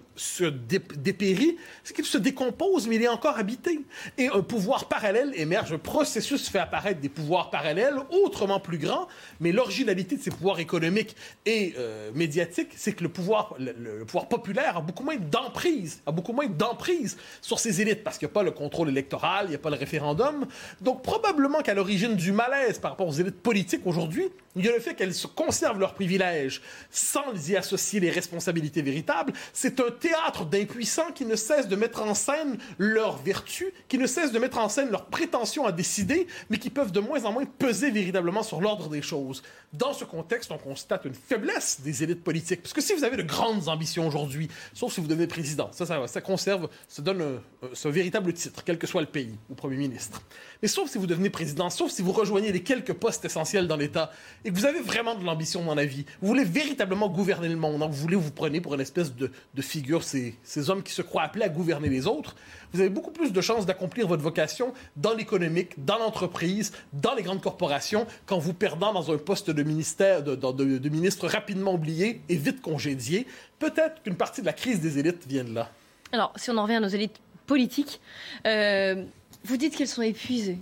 dépérit, c'est qu'il se décompose, mais il est encore habité. Et un pouvoir parallèle émerge. Un processus fait apparaître des pouvoirs parallèles, autrement plus grands, mais l'originalité de ces pouvoirs économiques et euh, médiatiques, c'est que le pouvoir, le, pouvoir populaire a beaucoup moins d'emprise, a beaucoup moins d'emprise sur ces élites, parce qu'il n'y a pas le contrôle électoral, il n'y a pas le référendum. Donc, probablement qu'à l'origine du malaise par rapport aux élites politiques aujourd'hui, il y a le fait qu'elles conservent leurs privilèges sans y associer les responsabilités véritables. C'est un théâtre d'impuissants qui ne cessent de mettre en scène leurs vertus, qui ne cessent de mettre en scène leurs prétentions à décider, mais qui peuvent de moins en moins peser véritablement sur l'ordre des choses. Dans ce contexte, on constate une faiblesse des élites politiques. Parce que si vous avez de grandes ambitions aujourd'hui, sauf si vous devenez président, ça, ça, conserve, ça donne un, un, véritable titre, quel que soit le pays, ou premier ministre. Mais sauf si vous devenez président, sauf si vous rejoignez les quelques postes essentiels dans l'État, et que vous avez vraiment de l'ambition dans la vie, vous voulez véritablement gouverner le monde, donc vous voulez vous prenez pour une espèce de, de figure, ces, ces hommes qui se croient appelés à gouverner les autres, vous avez beaucoup plus de chances d'accomplir votre vocation dans l'économique, dans l'entreprise, dans les grandes corporations, qu'en vous perdant dans un poste de ministère, de ministre rapidement oublié et vite congédié. Peut-être qu'une partie de la crise des élites vient de là. Alors, si on en revient à nos élites politiques, euh, vous dites qu'elles sont épuisées.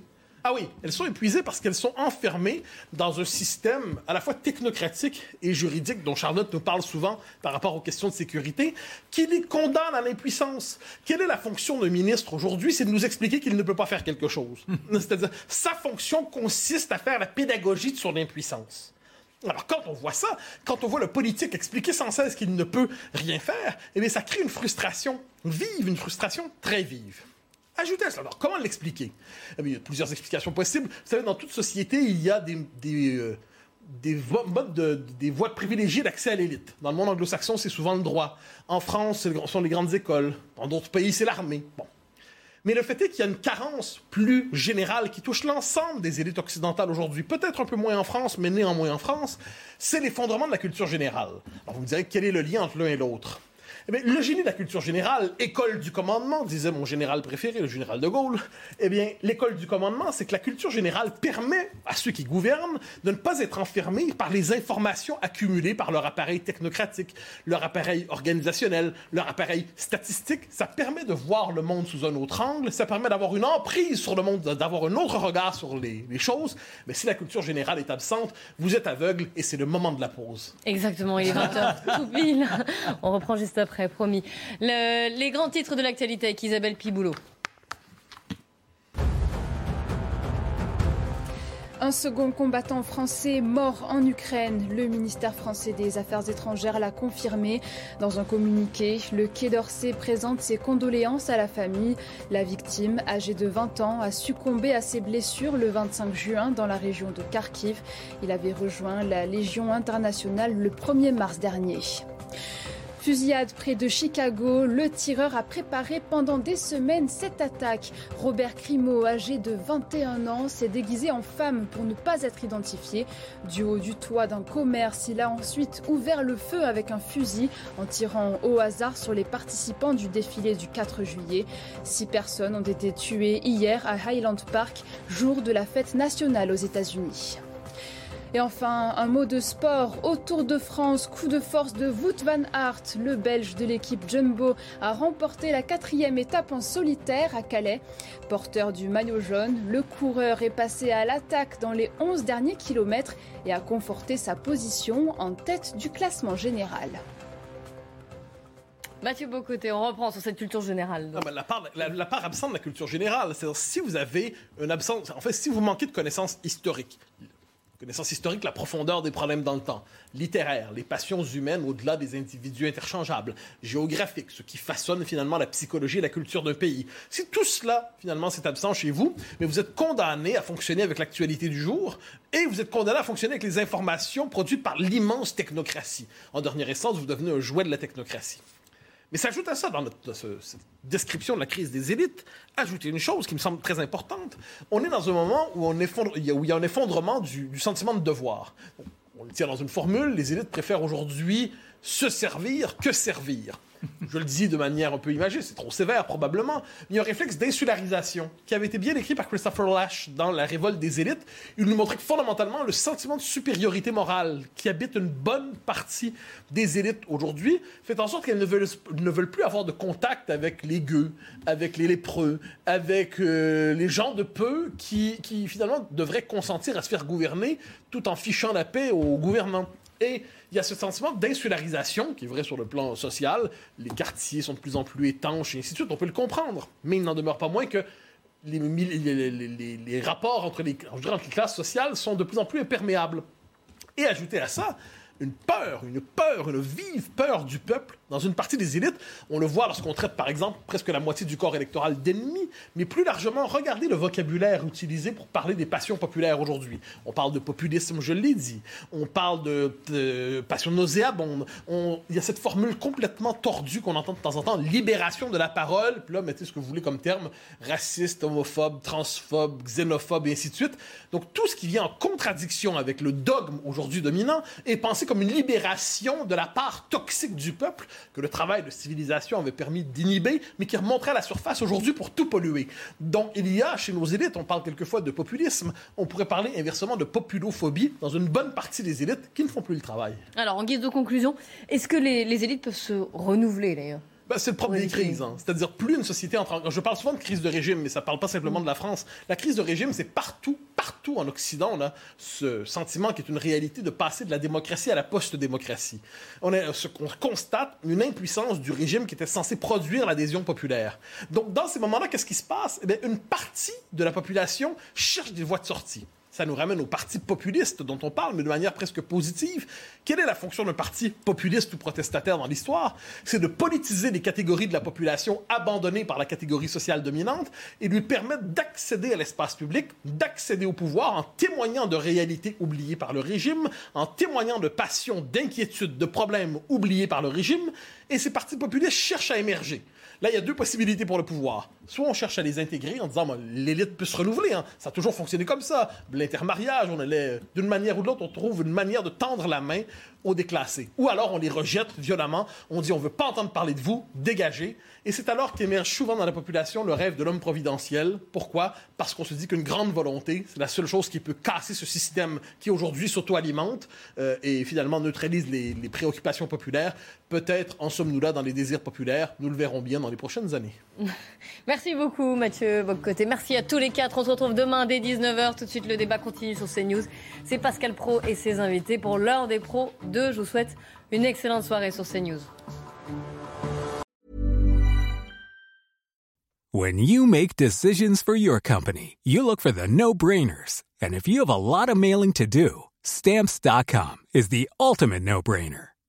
Ah oui, elles sont épuisées parce qu'elles sont enfermées dans un système à la fois technocratique et juridique dont Charlotte nous parle souvent par rapport aux questions de sécurité, qui les condamne à l'impuissance. Quelle est la fonction d'un ministre aujourd'hui? C'est de nous expliquer qu'il ne peut pas faire quelque chose. C'est-à-dire, sa fonction consiste à faire la pédagogie de son impuissance. Alors, quand on voit ça, quand on voit le politique expliquer sans cesse qu'il ne peut rien faire, eh bien, ça crée une frustration vive, une frustration très vive. Ajoutez à cela. Alors, comment l'expliquer? Eh Il y a plusieurs explications possibles. Vous savez, dans toute société, il y a des, des, euh, modes de, des voies privilégiées d'accès à l'élite. Dans le monde anglo-saxon, c'est souvent le droit. En France, ce sont les grandes écoles. Dans d'autres pays, c'est l'armée. Bon. Mais le fait est qu'il y a une carence plus générale qui touche l'ensemble des élites occidentales aujourd'hui, peut-être un peu moins en France, mais néanmoins en France, c'est l'effondrement de la culture générale. Alors vous me direz quel est le lien entre l'un et l'autre? Eh le génie de la culture générale, école du commandement, disait mon général préféré, le général de Gaulle, eh bien, l'école du commandement, c'est que la culture générale permet à ceux qui gouvernent de ne pas être enfermés par les informations accumulées par leur appareil technocratique, leur appareil organisationnel, leur appareil statistique. Ça permet de voir le monde sous un autre angle, ça permet d'avoir une emprise sur le monde, d'avoir un autre regard sur les, les choses. Mais si la culture générale est absente, vous êtes aveugle et c'est le moment de la pause. Exactement, il est 20h tout pile. On reprend juste après promis. les grands titres de l'actualité avec Isabelle Piboulot. Un second combattant français mort en Ukraine. Le ministère français des Affaires étrangères l'a confirmé. Dans un communiqué, le Quai d'Orsay présente ses condoléances à la famille. La victime, âgée de 20 ans, a succombé à ses blessures le 25 juin dans la région de Kharkiv. Il avait rejoint la Légion internationale le 1er mars dernier. Fusillade près de Chicago, le tireur a préparé pendant des semaines cette attaque. Robert Crimo, âgé de 21 ans, s'est déguisé en femme pour ne pas être identifié. Du haut du toit d'un commerce, il a ensuite ouvert le feu avec un fusil en tirant au hasard sur les participants du défilé du 4 juillet. Six personnes ont été tuées hier à Highland Park, jour de la fête nationale aux États-Unis. Et enfin, un mot de sport. Au Tour de France, coup de force de Wout van Aert. Le Belge de l'équipe Jumbo a remporté la quatrième étape en solitaire à Calais. Porteur du maillot jaune, le coureur est passé à l'attaque dans les 11 derniers kilomètres et a conforté sa position en tête du classement général. Mathieu Bocoté, on reprend sur cette culture générale. Non, la, part, la, la part absente de la culture générale, c'est-à-dire si vous avez une absence, en fait, si vous manquez de connaissances historiques, connaissances historiques, la profondeur des problèmes dans le temps, littéraire, les passions humaines au-delà des individus interchangeables, géographique, ce qui façonne finalement la psychologie et la culture d'un pays. Si tout cela, finalement, c'est absent chez vous, mais vous êtes condamné à fonctionner avec l'actualité du jour et vous êtes condamné à fonctionner avec les informations produites par l'immense technocratie. En dernière instance, vous devenez un jouet de la technocratie. Mais s'ajoute à ça, dans cette description de la crise des élites, ajouter une chose qui me semble très importante. On est dans un moment où, on effondre- il y a, où il y a un effondrement du, du sentiment de devoir. On le tient dans une formule, les élites préfèrent aujourd'hui se servir que servir. Je le dis de manière un peu imagée, c'est trop sévère probablement, mais il y a un réflexe d'insularisation qui avait été bien écrit par Christopher Lash dans La révolte des élites. Il nous montrait que fondamentalement le sentiment de supériorité morale qui habite une bonne partie des élites aujourd'hui fait en sorte qu'elles ne veulent, plus avoir de contact avec les gueux, avec les lépreux, avec euh, les gens de peu qui, qui finalement devraient consentir à se faire gouverner tout en fichant la paix aux gouvernants. Et il y a ce sentiment d'insularisation qui est vrai sur le plan social. Les quartiers sont de plus en plus étanches et ainsi de suite. On peut le comprendre. Mais il n'en demeure pas moins que les, rapports entre entre les classes sociales sont de plus en plus imperméables. Et ajouter à ça une peur, une peur, une vive peur du peuple dans une partie des élites. On le voit lorsqu'on traite, par exemple, presque la moitié du corps électoral d'ennemis, mais plus largement, regardez le vocabulaire utilisé pour parler des passions populaires aujourd'hui. On parle de populisme, je l'ai dit. On parle de, de passion nauséabonde. On- Il y a cette formule complètement tordue qu'on entend de temps en temps, libération de la parole. Puis là, mettez ce que vous voulez comme terme, raciste, homophobe, transphobe, xénophobe, et ainsi de suite. Donc tout ce qui vient en contradiction avec le dogme aujourd'hui dominant est pensé comme une libération de la part toxique du peuple que le travail de civilisation avait permis d'inhiber, mais qui remonterait à la surface aujourd'hui pour tout polluer. Donc il y a chez nos élites, on parle quelquefois de populisme, on pourrait parler inversement de populophobie dans une bonne partie des élites qui ne font plus le travail. Alors, en guise de conclusion, est-ce que les, les élites peuvent se renouveler d'ailleurs? Ben, c'est le propre Oui, des crises. hein. C'est-à-dire, plus une société entre en... Je parle souvent de crise de régime, mais ça parle pas simplement de la France. La crise de régime, c'est partout, partout en Occident, on a ce sentiment qui est une réalité de passer de la démocratie à la post-démocratie. On, a, qu'on constate une impuissance du régime qui était censé produire l'adhésion populaire. Donc, dans ces moments-là, qu'est-ce qui se passe? Eh bien, une partie de la population cherche des voies de sortie. Ça nous ramène au parti populiste dont on parle, mais de manière presque positive. Quelle est la fonction d'un parti populiste ou protestataire dans l'histoire? C'est de politiser les catégories de la population abandonnées par la catégorie sociale dominante et lui permettre d'accéder à l'espace public, d'accéder au pouvoir en témoignant de réalités oubliées par le régime, en témoignant de passions, d'inquiétudes, de problèmes oubliés par le régime. Et ces partis populistes cherchent à émerger. Là, il y a deux possibilités pour le pouvoir. Soit on cherche à les intégrer en disant, l'élite peut se renouveler, hein. ça a toujours fonctionné comme ça. L'intermariage, on allait, d'une manière ou de l'autre, on trouve une manière de tendre la main aux déclassés. Ou alors on les rejette violemment, on dit, on veut pas entendre parler de vous, dégagez. Et c'est alors qu'émerge souvent dans la population le rêve de l'homme providentiel. Pourquoi? Parce qu'on se dit qu'une grande volonté, c'est la seule chose qui peut casser ce système qui aujourd'hui s'auto-alimente euh, et finalement neutralise les, les préoccupations populaires. Peut-être en sommes-nous là dans les désirs populaires, nous le verrons bien dans les prochaines années. Merci beaucoup Mathieu. Merci à tous les quatre. On se retrouve demain dès 19h. Tout de suite, le débat continue sur CNews. C'est Pascal Pro et ses invités pour l'heure des pros 2. Je vous souhaite une excellente soirée sur CNews. When you make decisions for your company, you look for the no-brainers. And if you have a lot of mailing to do, stamps.com is the ultimate no-brainer.